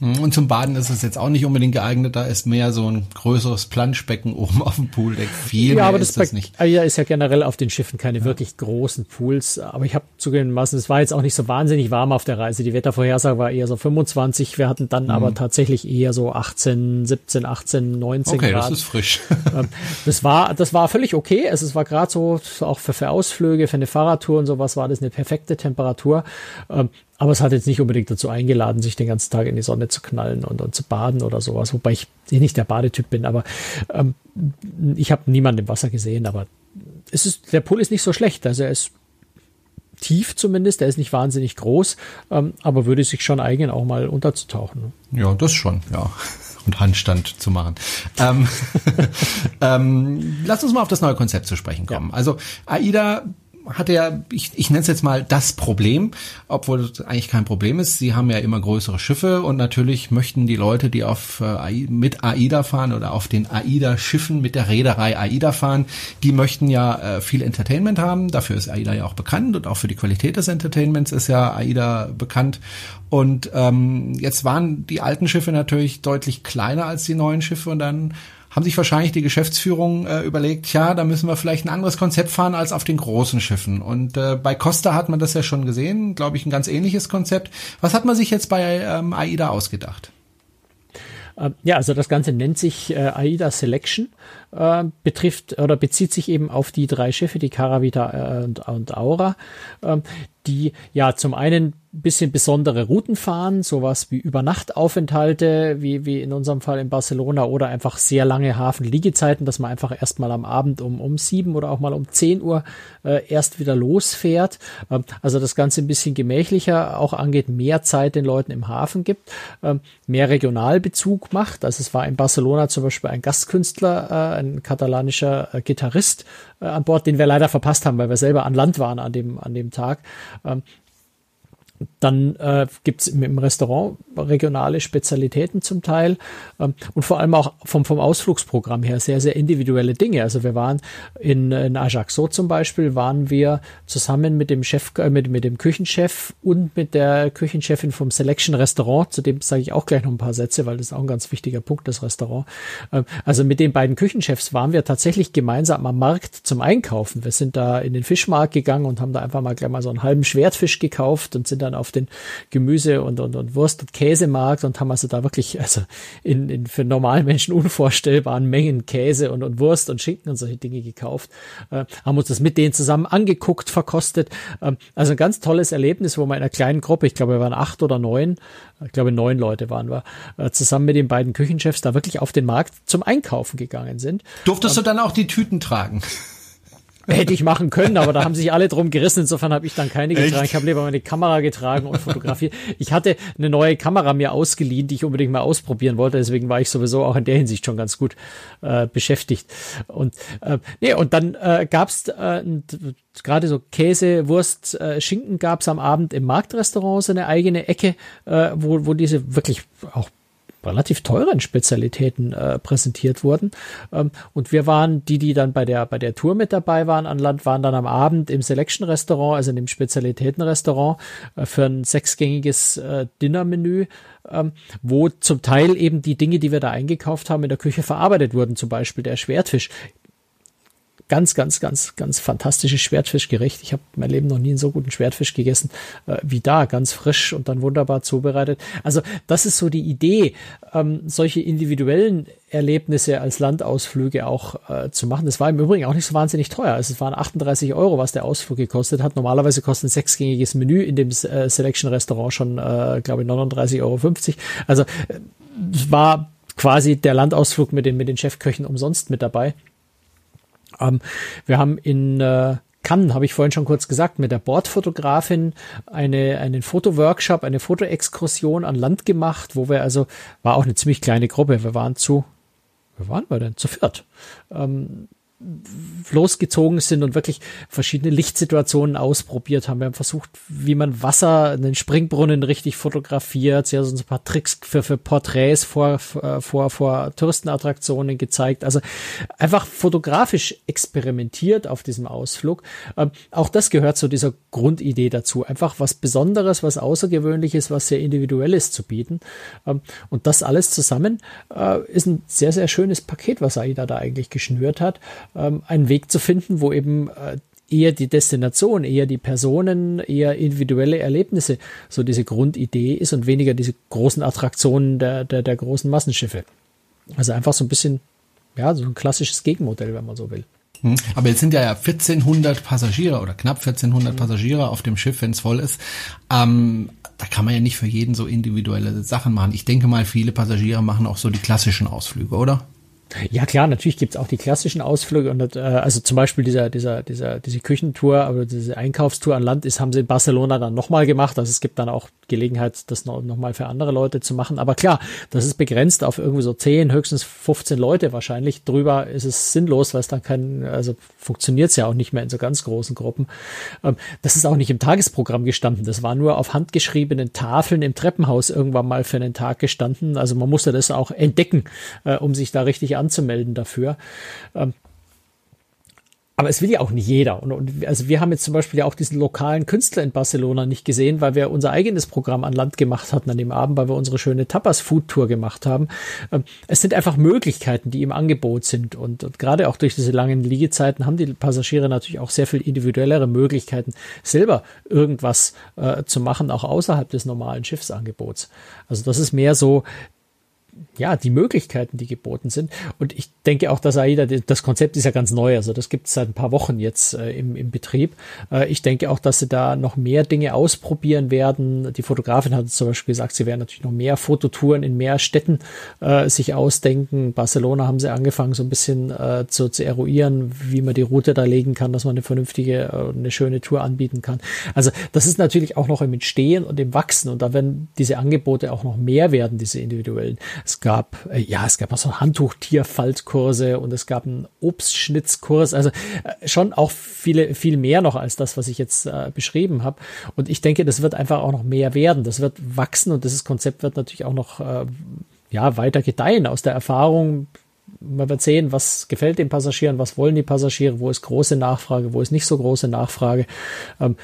Mhm. Und zum Baden ist es jetzt auch nicht unbedingt geeignet, da ist mehr so ein größeres Planschbecken oben auf dem Pooldeck. Viel ja, aber das, das nicht. Ja, ist ja generell auf den Schiffen keine ja. wirklich großen Pools, aber ich habe zugegebenermaßen, es war jetzt auch nicht so wahnsinnig warm auf der Reise. Die Wettervorhersage war eher so 25, wir hatten dann mhm. aber tatsächlich eher so 18, 17, 18, 19 okay, Grad. Okay, das ist frisch. Ähm, das war das war völlig okay, also es war gerade so auch für, für Ausflüge, für eine Fahrradtour und sowas war das eine perfekte Temperatur. Aber es hat jetzt nicht unbedingt dazu eingeladen, sich den ganzen Tag in die Sonne zu knallen und, und zu baden oder sowas. Wobei ich nicht der Badetyp bin, aber ähm, ich habe niemanden im Wasser gesehen. Aber es ist, der Pool ist nicht so schlecht. Also er ist tief zumindest, er ist nicht wahnsinnig groß, ähm, aber würde sich schon eignen, auch mal unterzutauchen. Ja, das schon, ja. Und Handstand zu machen. ähm, ähm, lass uns mal auf das neue Konzept zu sprechen kommen. Ja. Also AIDA hatte ja, ich, ich nenne es jetzt mal das Problem, obwohl es eigentlich kein Problem ist. Sie haben ja immer größere Schiffe und natürlich möchten die Leute, die auf äh, mit AIDA fahren oder auf den AIDA-Schiffen mit der Reederei AIDA fahren, die möchten ja äh, viel Entertainment haben. Dafür ist AIDA ja auch bekannt und auch für die Qualität des Entertainments ist ja AIDA bekannt. Und ähm, jetzt waren die alten Schiffe natürlich deutlich kleiner als die neuen Schiffe und dann haben sich wahrscheinlich die Geschäftsführung äh, überlegt, ja, da müssen wir vielleicht ein anderes Konzept fahren als auf den großen Schiffen. Und äh, bei Costa hat man das ja schon gesehen, glaube ich, ein ganz ähnliches Konzept. Was hat man sich jetzt bei ähm, AIDA ausgedacht? Ähm, ja, also das Ganze nennt sich äh, AIDA Selection, äh, betrifft oder bezieht sich eben auf die drei Schiffe, die Caravita äh, und, und Aura, äh, die ja zum einen bisschen besondere Routen fahren, sowas wie Übernachtaufenthalte, wie, wie in unserem Fall in Barcelona oder einfach sehr lange Hafenliegezeiten, dass man einfach erstmal am Abend um, um sieben oder auch mal um zehn Uhr äh, erst wieder losfährt. Ähm, also das Ganze ein bisschen gemächlicher auch angeht, mehr Zeit den Leuten im Hafen gibt, ähm, mehr Regionalbezug macht. Also es war in Barcelona zum Beispiel ein Gastkünstler, äh, ein katalanischer äh, Gitarrist äh, an Bord, den wir leider verpasst haben, weil wir selber an Land waren an dem, an dem Tag. Um. Dann äh, gibt es im Restaurant regionale Spezialitäten zum Teil ähm, und vor allem auch vom, vom Ausflugsprogramm her sehr, sehr individuelle Dinge. Also wir waren in, in Ajaccio zum Beispiel, waren wir zusammen mit dem Chef, äh, mit, mit dem Küchenchef und mit der Küchenchefin vom Selection Restaurant, zu dem sage ich auch gleich noch ein paar Sätze, weil das ist auch ein ganz wichtiger Punkt, das Restaurant. Ähm, also mit den beiden Küchenchefs waren wir tatsächlich gemeinsam am Markt zum Einkaufen. Wir sind da in den Fischmarkt gegangen und haben da einfach mal gleich mal so einen halben Schwertfisch gekauft und sind dann auf den Gemüse- und, und, und Wurst- und Käsemarkt und haben also da wirklich, also in, in für normalen Menschen unvorstellbaren Mengen Käse und, und Wurst und Schinken und solche Dinge gekauft. Äh, haben uns das mit denen zusammen angeguckt, verkostet. Ähm, also ein ganz tolles Erlebnis, wo wir in einer kleinen Gruppe, ich glaube, wir waren acht oder neun, ich glaube neun Leute waren wir, äh, zusammen mit den beiden Küchenchefs da wirklich auf den Markt zum Einkaufen gegangen sind. Durftest ähm, du dann auch die Tüten tragen? Hätte ich machen können, aber da haben sich alle drum gerissen. Insofern habe ich dann keine Echt? getragen. Ich habe lieber meine Kamera getragen und fotografiert. Ich hatte eine neue Kamera mir ausgeliehen, die ich unbedingt mal ausprobieren wollte. Deswegen war ich sowieso auch in der Hinsicht schon ganz gut äh, beschäftigt. Und äh, nee, und dann äh, gab es äh, gerade so Käse, Wurst, äh, Schinken gab es am Abend im Marktrestaurant so eine eigene Ecke, äh, wo, wo diese wirklich auch relativ teuren Spezialitäten äh, präsentiert wurden. Ähm, und wir waren, die, die dann bei der, bei der Tour mit dabei waren an Land, waren dann am Abend im Selection Restaurant, also in dem Spezialitätenrestaurant, äh, für ein sechsgängiges äh, Dinnermenü, ähm, wo zum Teil eben die Dinge, die wir da eingekauft haben, in der Küche verarbeitet wurden. Zum Beispiel der Schwertfisch ganz, ganz, ganz, ganz fantastisches Schwertfischgericht. Ich habe mein Leben noch nie einen so guten Schwertfisch gegessen äh, wie da, ganz frisch und dann wunderbar zubereitet. Also das ist so die Idee, ähm, solche individuellen Erlebnisse als Landausflüge auch äh, zu machen. Das war im Übrigen auch nicht so wahnsinnig teuer. Also es waren 38 Euro, was der Ausflug gekostet hat. Normalerweise kostet ein sechsgängiges Menü in dem äh, Selection Restaurant schon, äh, glaube ich, 39,50 Euro. Also äh, war quasi der Landausflug mit den, mit den Chefköchen umsonst mit dabei. Ähm, wir haben in äh, Cannes, habe ich vorhin schon kurz gesagt, mit der Bordfotografin eine, einen Fotoworkshop, eine Fotoexkursion an Land gemacht, wo wir also, war auch eine ziemlich kleine Gruppe, wir waren zu, wir waren wir denn? Zu viert. Ähm, losgezogen sind und wirklich verschiedene Lichtsituationen ausprobiert haben. Wir haben versucht, wie man Wasser, einen Springbrunnen richtig fotografiert. Sie haben uns ein paar Tricks für, für Porträts vor, vor, vor Touristenattraktionen gezeigt. Also einfach fotografisch experimentiert auf diesem Ausflug. Ähm, auch das gehört zu dieser Grundidee dazu. Einfach was Besonderes, was Außergewöhnliches, was sehr Individuelles zu bieten. Ähm, und das alles zusammen äh, ist ein sehr, sehr schönes Paket, was Aida da eigentlich geschnürt hat ähm, einen Weg zu finden, wo eben äh, eher die Destination, eher die Personen, eher individuelle Erlebnisse so diese Grundidee ist und weniger diese großen Attraktionen der, der, der großen Massenschiffe. Also einfach so ein bisschen, ja, so ein klassisches Gegenmodell, wenn man so will. Hm. Aber jetzt sind ja 1400 Passagiere oder knapp 1400 mhm. Passagiere auf dem Schiff, wenn es voll ist. Ähm, da kann man ja nicht für jeden so individuelle Sachen machen. Ich denke mal, viele Passagiere machen auch so die klassischen Ausflüge, oder? Ja klar, natürlich gibt's auch die klassischen Ausflüge und äh, also zum Beispiel dieser, dieser, dieser, diese Küchentour oder diese Einkaufstour an Land ist, haben sie in Barcelona dann nochmal gemacht. Also es gibt dann auch Gelegenheit, das noch, noch mal für andere Leute zu machen. Aber klar, das ist begrenzt auf irgendwie so 10, höchstens 15 Leute wahrscheinlich. Drüber ist es sinnlos, weil es dann kein, also funktioniert's ja auch nicht mehr in so ganz großen Gruppen. Ähm, das ist auch nicht im Tagesprogramm gestanden. Das war nur auf handgeschriebenen Tafeln im Treppenhaus irgendwann mal für einen Tag gestanden. Also man musste das auch entdecken, äh, um sich da richtig anzumelden dafür. Aber es will ja auch nicht jeder. Und, und, also wir haben jetzt zum Beispiel ja auch diesen lokalen Künstler in Barcelona nicht gesehen, weil wir unser eigenes Programm an Land gemacht hatten an dem Abend, weil wir unsere schöne Tapas-Food-Tour gemacht haben. Ähm, es sind einfach Möglichkeiten, die im Angebot sind. Und, und gerade auch durch diese langen Liegezeiten haben die Passagiere natürlich auch sehr viel individuellere Möglichkeiten, selber irgendwas äh, zu machen, auch außerhalb des normalen Schiffsangebots. Also das ist mehr so ja, die Möglichkeiten, die geboten sind. Und ich denke auch, dass AIDA, das Konzept ist ja ganz neu, also das gibt es seit ein paar Wochen jetzt äh, im, im Betrieb. Äh, ich denke auch, dass sie da noch mehr Dinge ausprobieren werden. Die Fotografin hat zum Beispiel gesagt, sie werden natürlich noch mehr Fototouren in mehr Städten äh, sich ausdenken. Barcelona haben sie angefangen, so ein bisschen äh, zu, zu eruieren, wie man die Route da legen kann, dass man eine vernünftige, äh, eine schöne Tour anbieten kann. Also das ist natürlich auch noch im Entstehen und im Wachsen und da werden diese Angebote auch noch mehr werden, diese individuellen. Es gab, äh, ja, es gab auch so Handtuchtierfaltkurse und es gab einen Obstschnitzkurs, also äh, schon auch viele, viel mehr noch als das, was ich jetzt äh, beschrieben habe. Und ich denke, das wird einfach auch noch mehr werden. Das wird wachsen und dieses Konzept wird natürlich auch noch, äh, ja, weiter gedeihen aus der Erfahrung man wird sehen, was gefällt den Passagieren, was wollen die Passagiere, wo ist große Nachfrage, wo ist nicht so große Nachfrage. Ähm,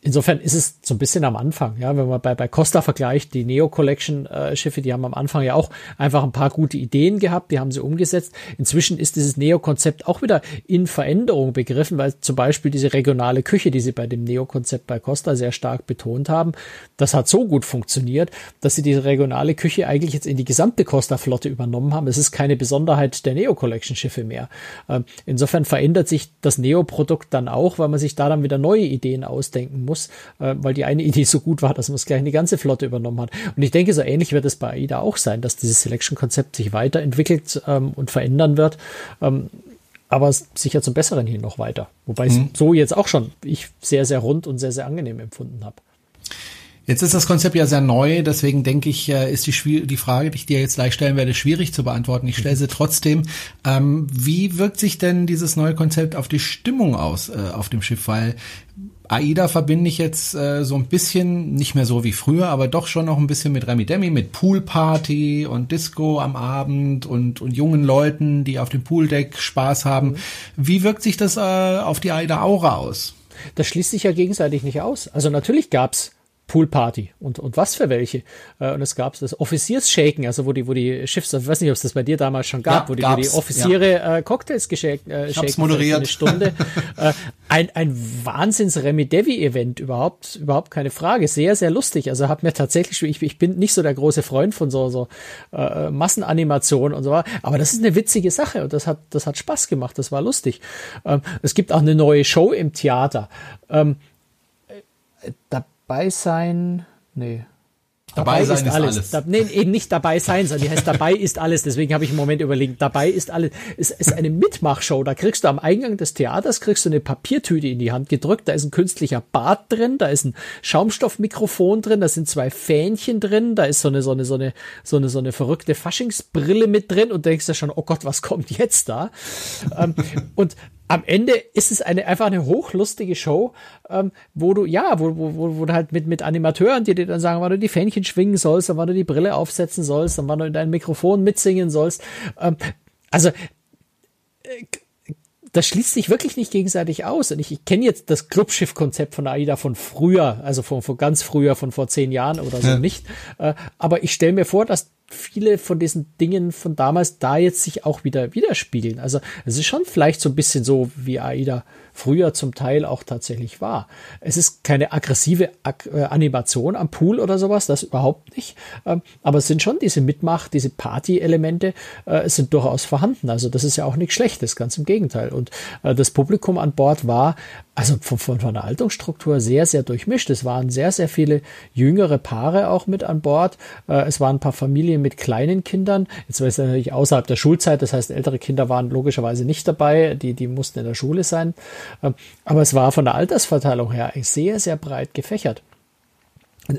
insofern ist es so ein bisschen am Anfang, ja, wenn man bei, bei Costa vergleicht, die Neo Collection äh, Schiffe, die haben am Anfang ja auch einfach ein paar gute Ideen gehabt, die haben sie umgesetzt. Inzwischen ist dieses Neo Konzept auch wieder in Veränderung begriffen, weil zum Beispiel diese regionale Küche, die sie bei dem Neo Konzept bei Costa sehr stark betont haben, das hat so gut funktioniert, dass sie diese regionale Küche eigentlich jetzt in die gesamte Costa Flotte übernommen haben. Es ist keine Besonderheit der Neo Collection Schiffe mehr. Ähm, insofern verändert sich das Neo Produkt dann auch, weil man sich da dann wieder neue Ideen ausdenken muss, äh, weil die eine Idee so gut war, dass man es gleich in die ganze Flotte übernommen hat. Und ich denke, so ähnlich wird es bei AIDA auch sein, dass dieses Selection-Konzept sich weiterentwickelt ähm, und verändern wird. Ähm, aber sicher zum Besseren hin noch weiter. Wobei mhm. es so jetzt auch schon ich sehr, sehr rund und sehr, sehr angenehm empfunden habe. Jetzt ist das Konzept ja sehr neu, deswegen denke ich, äh, ist die, die Frage, die ich dir jetzt gleich stellen werde, schwierig zu beantworten. Ich stelle sie trotzdem. Ähm, wie wirkt sich denn dieses neue Konzept auf die Stimmung aus äh, auf dem Schiff? Weil AIDA verbinde ich jetzt äh, so ein bisschen, nicht mehr so wie früher, aber doch schon noch ein bisschen mit Remi Demi, mit Poolparty und Disco am Abend und, und jungen Leuten, die auf dem Pooldeck Spaß haben. Wie wirkt sich das äh, auf die AIDA Aura aus? Das schließt sich ja gegenseitig nicht aus. Also natürlich gab's Poolparty und, und was für welche. Äh, und es gab das Offiziersshaken, also wo die, wo die Schiffs, ich weiß nicht, ob es das bei dir damals schon gab, ja, wo, die, wo die Offiziere ja. äh, Cocktails geschenkt äh, shaken moderiert. eine Stunde. äh, ein, ein Wahnsinns Remi Devi Event, überhaupt, überhaupt keine Frage. Sehr, sehr lustig. Also hat mir tatsächlich, ich, ich bin nicht so der große Freund von so, so äh, Massenanimationen und so weiter, aber das ist eine witzige Sache und das hat, das hat Spaß gemacht, das war lustig. Ähm, es gibt auch eine neue Show im Theater. Ähm, äh, da dabei sein. Nee. Dabei, dabei ist, ist alles. alles. Da, nee, eben nicht dabei sein, sondern die heißt dabei ist alles. Deswegen habe ich im Moment überlegt, dabei ist alles. Es ist eine Mitmachshow. Da kriegst du am Eingang des Theaters kriegst du eine Papiertüte in die Hand gedrückt. Da ist ein künstlicher Bart drin, da ist ein Schaumstoffmikrofon drin, da sind zwei Fähnchen drin, da ist so eine so eine so eine so eine so eine verrückte Faschingsbrille mit drin und denkst ja schon, oh Gott, was kommt jetzt da? ähm, und am Ende ist es eine einfach eine hochlustige Show, ähm, wo du ja, wo, wo, wo, wo du halt mit mit Animateuren, die dir dann sagen, wann du die Fähnchen schwingen sollst, wann du die Brille aufsetzen sollst, wann du in dein Mikrofon mitsingen sollst. Ähm, also äh, das schließt sich wirklich nicht gegenseitig aus. Und ich, ich kenne jetzt das Clubschiff-Konzept von AIDA von früher, also von, von ganz früher, von vor zehn Jahren oder so ja. nicht. Äh, aber ich stelle mir vor, dass viele von diesen Dingen von damals da jetzt sich auch wieder widerspiegeln. Also es ist schon vielleicht so ein bisschen so, wie AIDA früher zum Teil auch tatsächlich war. Es ist keine aggressive Ak äh, Animation am Pool oder sowas, das überhaupt nicht. Ähm, aber es sind schon diese Mitmach, diese Party-Elemente, äh, sind durchaus vorhanden. Also das ist ja auch nichts Schlechtes, ganz im Gegenteil. Und äh, das Publikum an Bord war also von, von, von der Alterungsstruktur sehr, sehr durchmischt. Es waren sehr, sehr viele jüngere Paare auch mit an Bord. Äh, es waren ein paar Familien mit kleinen Kindern. Jetzt war es natürlich außerhalb der Schulzeit, das heißt, ältere Kinder waren logischerweise nicht dabei, die, die mussten in der Schule sein. Ähm, aber es war von der Altersverteilung her sehr, sehr breit gefächert.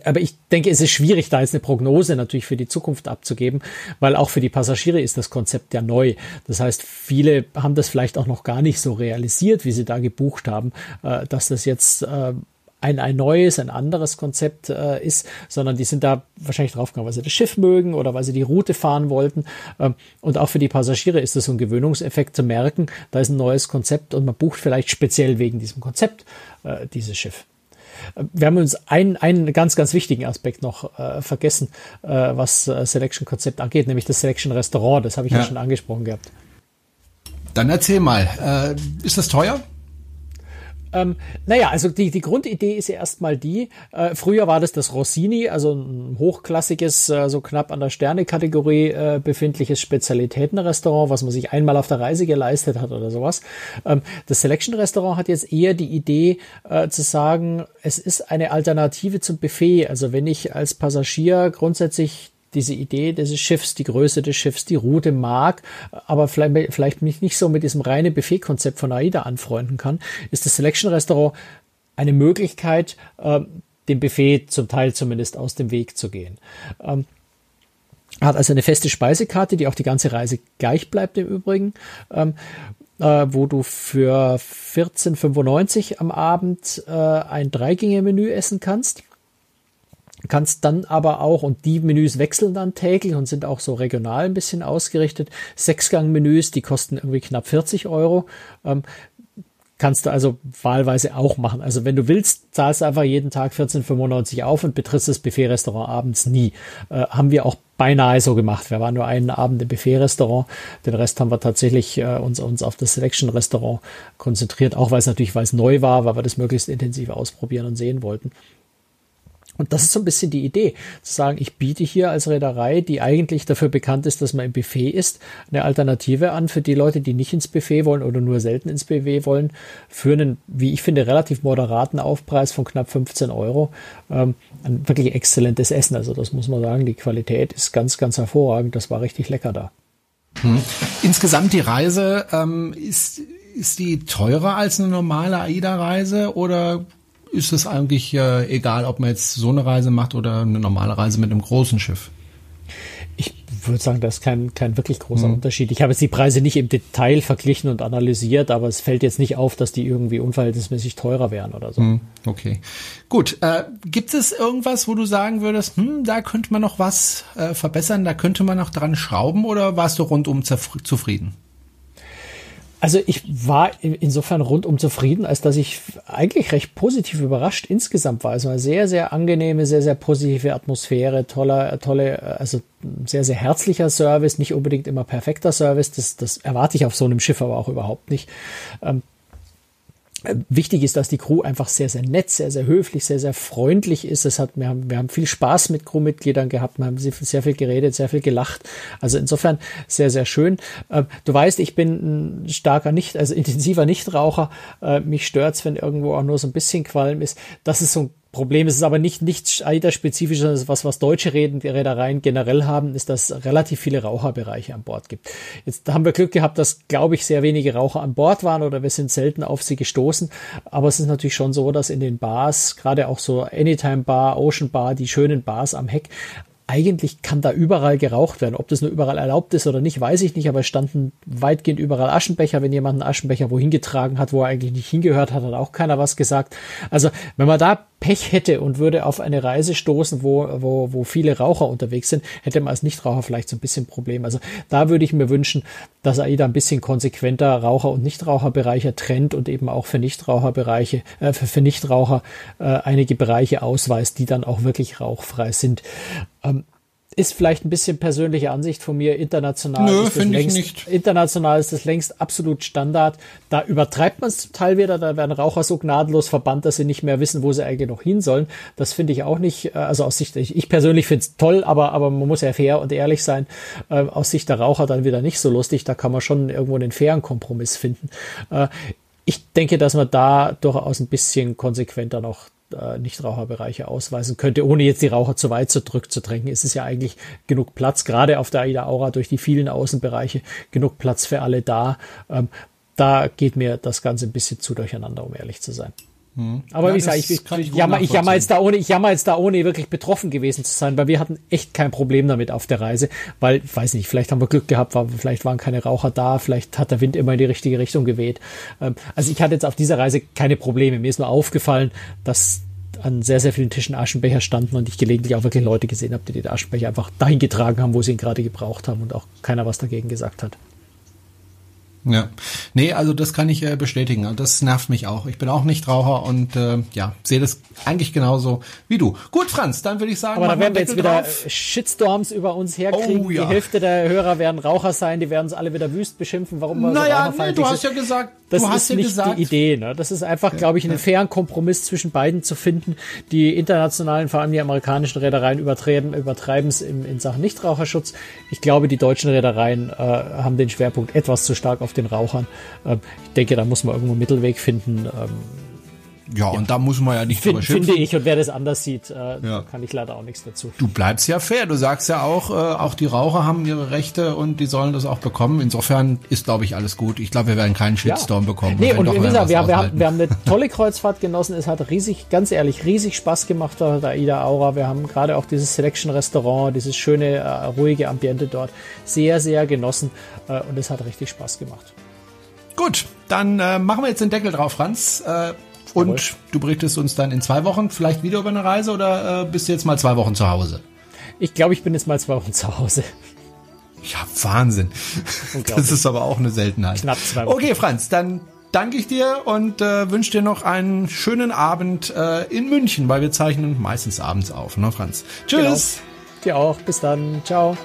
Aber ich denke, es ist schwierig, da jetzt eine Prognose natürlich für die Zukunft abzugeben, weil auch für die Passagiere ist das Konzept ja neu. Das heißt, viele haben das vielleicht auch noch gar nicht so realisiert, wie sie da gebucht haben, äh, dass das jetzt äh, ein, ein neues, ein anderes Konzept äh, ist, sondern die sind da wahrscheinlich draufgegangen, weil sie das Schiff mögen oder weil sie die Route fahren wollten. Ähm, und auch für die Passagiere ist das so ein Gewöhnungseffekt zu merken, da ist ein neues Konzept und man bucht vielleicht speziell wegen diesem Konzept dieses Schiff. Wir haben uns einen, einen ganz, ganz wichtigen Aspekt noch äh, vergessen, äh, was äh, Selection-Konzept angeht, nämlich das Selection-Restaurant. Das habe ich ja. ja. schon angesprochen gehabt. Dann erzähl mal, äh, ist das teuer? Ähm, naja, also die, die Grundidee ist ja erstmal die, äh, früher war das das Rossini, also ein hochklassiges, äh, so knapp an der Sterne-Kategorie äh, befindliches Spezialitätenrestaurant, was man sich einmal auf der Reise geleistet hat oder sowas. Ähm, das Selection-Restaurant hat jetzt eher die Idee äh, zu sagen, es ist eine Alternative zum Buffet. Also wenn ich als Passagier grundsätzlich diese Idee des Schiffs, die Größe des Schiffs, die Route mag, aber vielleicht, vielleicht mich nicht so mit diesem reinen Buffet-Konzept von AIDA anfreunden kann, ist das Selection Restaurant eine Möglichkeit, äh, dem Buffet zum Teil zumindest aus dem Weg zu gehen. Ähm, hat also eine feste Speisekarte, die auch die ganze Reise gleich bleibt im Übrigen, ähm, äh, wo du für 14,95 am Abend äh, ein Dreigänge-Menü essen kannst kannst dann aber auch, und die Menüs wechseln dann täglich und sind auch so regional ein bisschen ausgerichtet, Sechsgang-Menüs, die kosten irgendwie knapp 40 Euro. Ähm, kannst du also wahlweise auch machen. Also wenn du willst, zahlst du einfach jeden Tag 14,95 auf und betrittst das Buffet-Restaurant abends nie. Äh, haben wir auch beinahe so gemacht. Wir waren nur einen Abend im Buffet-Restaurant. Den Rest haben wir tatsächlich äh, uns, uns auf das Selection-Restaurant konzentriert, auch weil es natürlich, weil es neu war, weil wir das möglichst intensiv ausprobieren und sehen wollten. Und das ist so ein bisschen die Idee, zu sagen, ich biete hier als Reederei, die eigentlich dafür bekannt ist, dass man im Buffet ist, eine Alternative an für die Leute, die nicht ins Buffet wollen oder nur selten ins Buffet wollen, für einen, wie ich finde, relativ moderaten Aufpreis von knapp 15 Euro. Ähm, ein wirklich exzellentes Essen. Also das muss man sagen, die Qualität ist ganz, ganz hervorragend. Das war richtig lecker da. Hm. Insgesamt die Reise ähm, ist ist die teurer als eine normale AIDA-Reise oder ist es eigentlich äh, egal, ob man jetzt so eine Reise macht oder eine normale Reise mit einem großen Schiff? Ich würde sagen, das ist kein, kein wirklich großer mhm. Unterschied. Ich habe jetzt die Preise nicht im Detail verglichen und analysiert, aber es fällt jetzt nicht auf, dass die irgendwie unverhältnismäßig teurer wären oder so. Mhm. Okay. Gut. Äh, gibt es irgendwas, wo du sagen würdest, hm, da könnte man noch was äh, verbessern, da könnte man noch dran schrauben oder warst du rundum zufrieden? Also ich war insofern rundum zufrieden, als dass ich eigentlich recht positiv überrascht insgesamt war. Es war eine sehr, sehr angenehme, sehr, sehr positive Atmosphäre, toller, tolle, also sehr, sehr herzlicher Service, nicht unbedingt immer perfekter Service. Das, das erwarte ich auf so einem Schiff aber auch überhaupt nicht. Wichtig ist, dass die Crew einfach sehr, sehr nett, sehr, sehr höflich, sehr, sehr freundlich ist. Es hat, wir, haben, wir haben viel Spaß mit Crewmitgliedern gehabt, wir haben sehr viel geredet, sehr viel gelacht. Also insofern sehr, sehr schön. Ähm, du weißt, ich bin ein starker Nicht, also intensiver Nichtraucher. Äh, mich stört's, wenn irgendwo auch nur so ein bisschen Qualm ist. Das ist so ein Problem ist es aber nicht, nicht AIDA-spezifisch, sondern was, was deutsche Reedereien generell haben, ist, dass relativ viele Raucherbereiche an Bord gibt. Jetzt haben wir Glück gehabt, dass, glaube ich, sehr wenige Raucher an Bord waren oder wir sind selten auf sie gestoßen. Aber es ist natürlich schon so, dass in den Bars, gerade auch so Anytime Bar, Ocean Bar, die schönen Bars am Heck, eigentlich kann da überall geraucht werden. Ob das nur überall erlaubt ist oder nicht, weiß ich nicht, aber es standen weitgehend überall Aschenbecher. Wenn jemand einen Aschenbecher wohin getragen hat, wo er eigentlich nicht hingehört hat, hat auch keiner was gesagt. Also, wenn man da Pech hätte und würde auf eine Reise stoßen, wo, wo, wo viele Raucher unterwegs sind, hätte man als Nichtraucher vielleicht so ein bisschen Problem. Also da würde ich mir wünschen, dass AIDA ein bisschen konsequenter Raucher- und Nichtraucherbereiche trennt und eben auch für Nichtraucherbereiche, äh, für, für Nichtraucher äh, einige Bereiche ausweist, die dann auch wirklich rauchfrei sind. Ähm, ist vielleicht ein bisschen persönliche Ansicht von mir. International Nö, ist das längst, nicht. international ist das längst absolut Standard. Da übertreibt man es zum Teil wieder. Da werden Raucher so gnadenlos verbannt, dass sie nicht mehr wissen, wo sie eigentlich noch hin sollen. Das finde ich auch nicht. Äh, also aus Sicht, ich, ich persönlich finde es toll, aber, aber man muss ja fair und ehrlich sein. Äh, aus Sicht der Raucher dann wieder nicht so lustig. Da kann man schon irgendwo einen fairen Kompromiss finden. Äh, ich denke, dass man da durchaus ein bisschen konsequenter noch äh, Nichtraucherbereiche ausweisen könnte, ohne jetzt die Raucher zu weit zurückzudrängen. Es ist ja eigentlich genug Platz, gerade auf der AIDA Aura durch die vielen Außenbereiche, genug Platz für alle da. Ähm, da geht mir das Ganze ein bisschen zu durcheinander, um ehrlich zu sein. Hm. Aber ja, wie gesagt, ich, ich, ich, jammer, ich jammer jetzt da ohne, ich jammer jetzt da ohne wirklich betroffen gewesen zu sein, weil wir hatten echt kein Problem damit auf der Reise, weil, weiß nicht, vielleicht haben wir Glück gehabt, weil vielleicht waren keine Raucher da, vielleicht hat der Wind immer in die richtige Richtung geweht. Ähm, also ich hatte jetzt auf dieser Reise keine Probleme. Mir ist nur aufgefallen, dass an sehr, sehr vielen Tischen Aschenbecher standen und ich gelegentlich auch wirklich Leute gesehen habe, die den Aschenbecher einfach dahin getragen haben, wo sie ihn gerade gebraucht haben und auch keiner was dagegen gesagt hat. Ja, nee, also das kann ich äh, bestätigen. Also das nervt mich auch. Ich bin auch nicht Raucher und äh, ja, sehe das eigentlich genauso wie du. Gut, Franz, dann würde ich sagen, aber da werden wir jetzt wieder drauf. Shitstorms über uns herkriegen. Oh, ja. Die Hälfte der Hörer werden Raucher sein, die werden uns alle wieder wüst beschimpfen, warum wir naja, so nee, du hast ja gesagt, das ist ja nicht gesagt. die Idee. Ne? Das ist einfach, glaube ich, einen fairen Kompromiss zwischen beiden zu finden. Die internationalen, vor allem die amerikanischen Reedereien übertreiben übertreiben es in, in Sachen Nichtraucherschutz. Ich glaube, die deutschen Reedereien äh, haben den Schwerpunkt etwas zu stark auf den Rauchern. Ähm, ich denke, da muss man irgendwo einen Mittelweg finden. Ähm, ja, ja, und da muss man ja nicht Find, Finde ich, und wer das anders sieht, äh, ja. kann ich leider auch nichts dazu. Du bleibst ja fair. Du sagst ja auch, äh, auch die Raucher haben ihre Rechte und die sollen das auch bekommen. Insofern ist, glaube ich, alles gut. Ich glaube, wir werden keinen Shitstorm ja. bekommen. Nee, und wie gesagt, wir, wir, haben, wir haben eine tolle Kreuzfahrt genossen. Es hat riesig, ganz ehrlich, riesig Spaß gemacht da, der Ida Aura. Wir haben gerade auch dieses Selection-Restaurant, dieses schöne, äh, ruhige Ambiente dort sehr, sehr genossen. Äh, und es hat richtig Spaß gemacht. Gut, dann äh, machen wir jetzt den Deckel drauf, Franz. Äh, und Jawohl. du berichtest uns dann in zwei Wochen vielleicht wieder über eine Reise oder äh, bist du jetzt mal zwei Wochen zu Hause? Ich glaube, ich bin jetzt mal zwei Wochen zu Hause. Ja, Wahnsinn. Das ist aber auch eine Seltenheit. Knapp zwei Wochen. Okay, Franz, dann danke ich dir und äh, wünsche dir noch einen schönen Abend äh, in München, weil wir zeichnen meistens abends auf, ne, Franz? Tschüss. Genau. Dir auch. Bis dann. Ciao.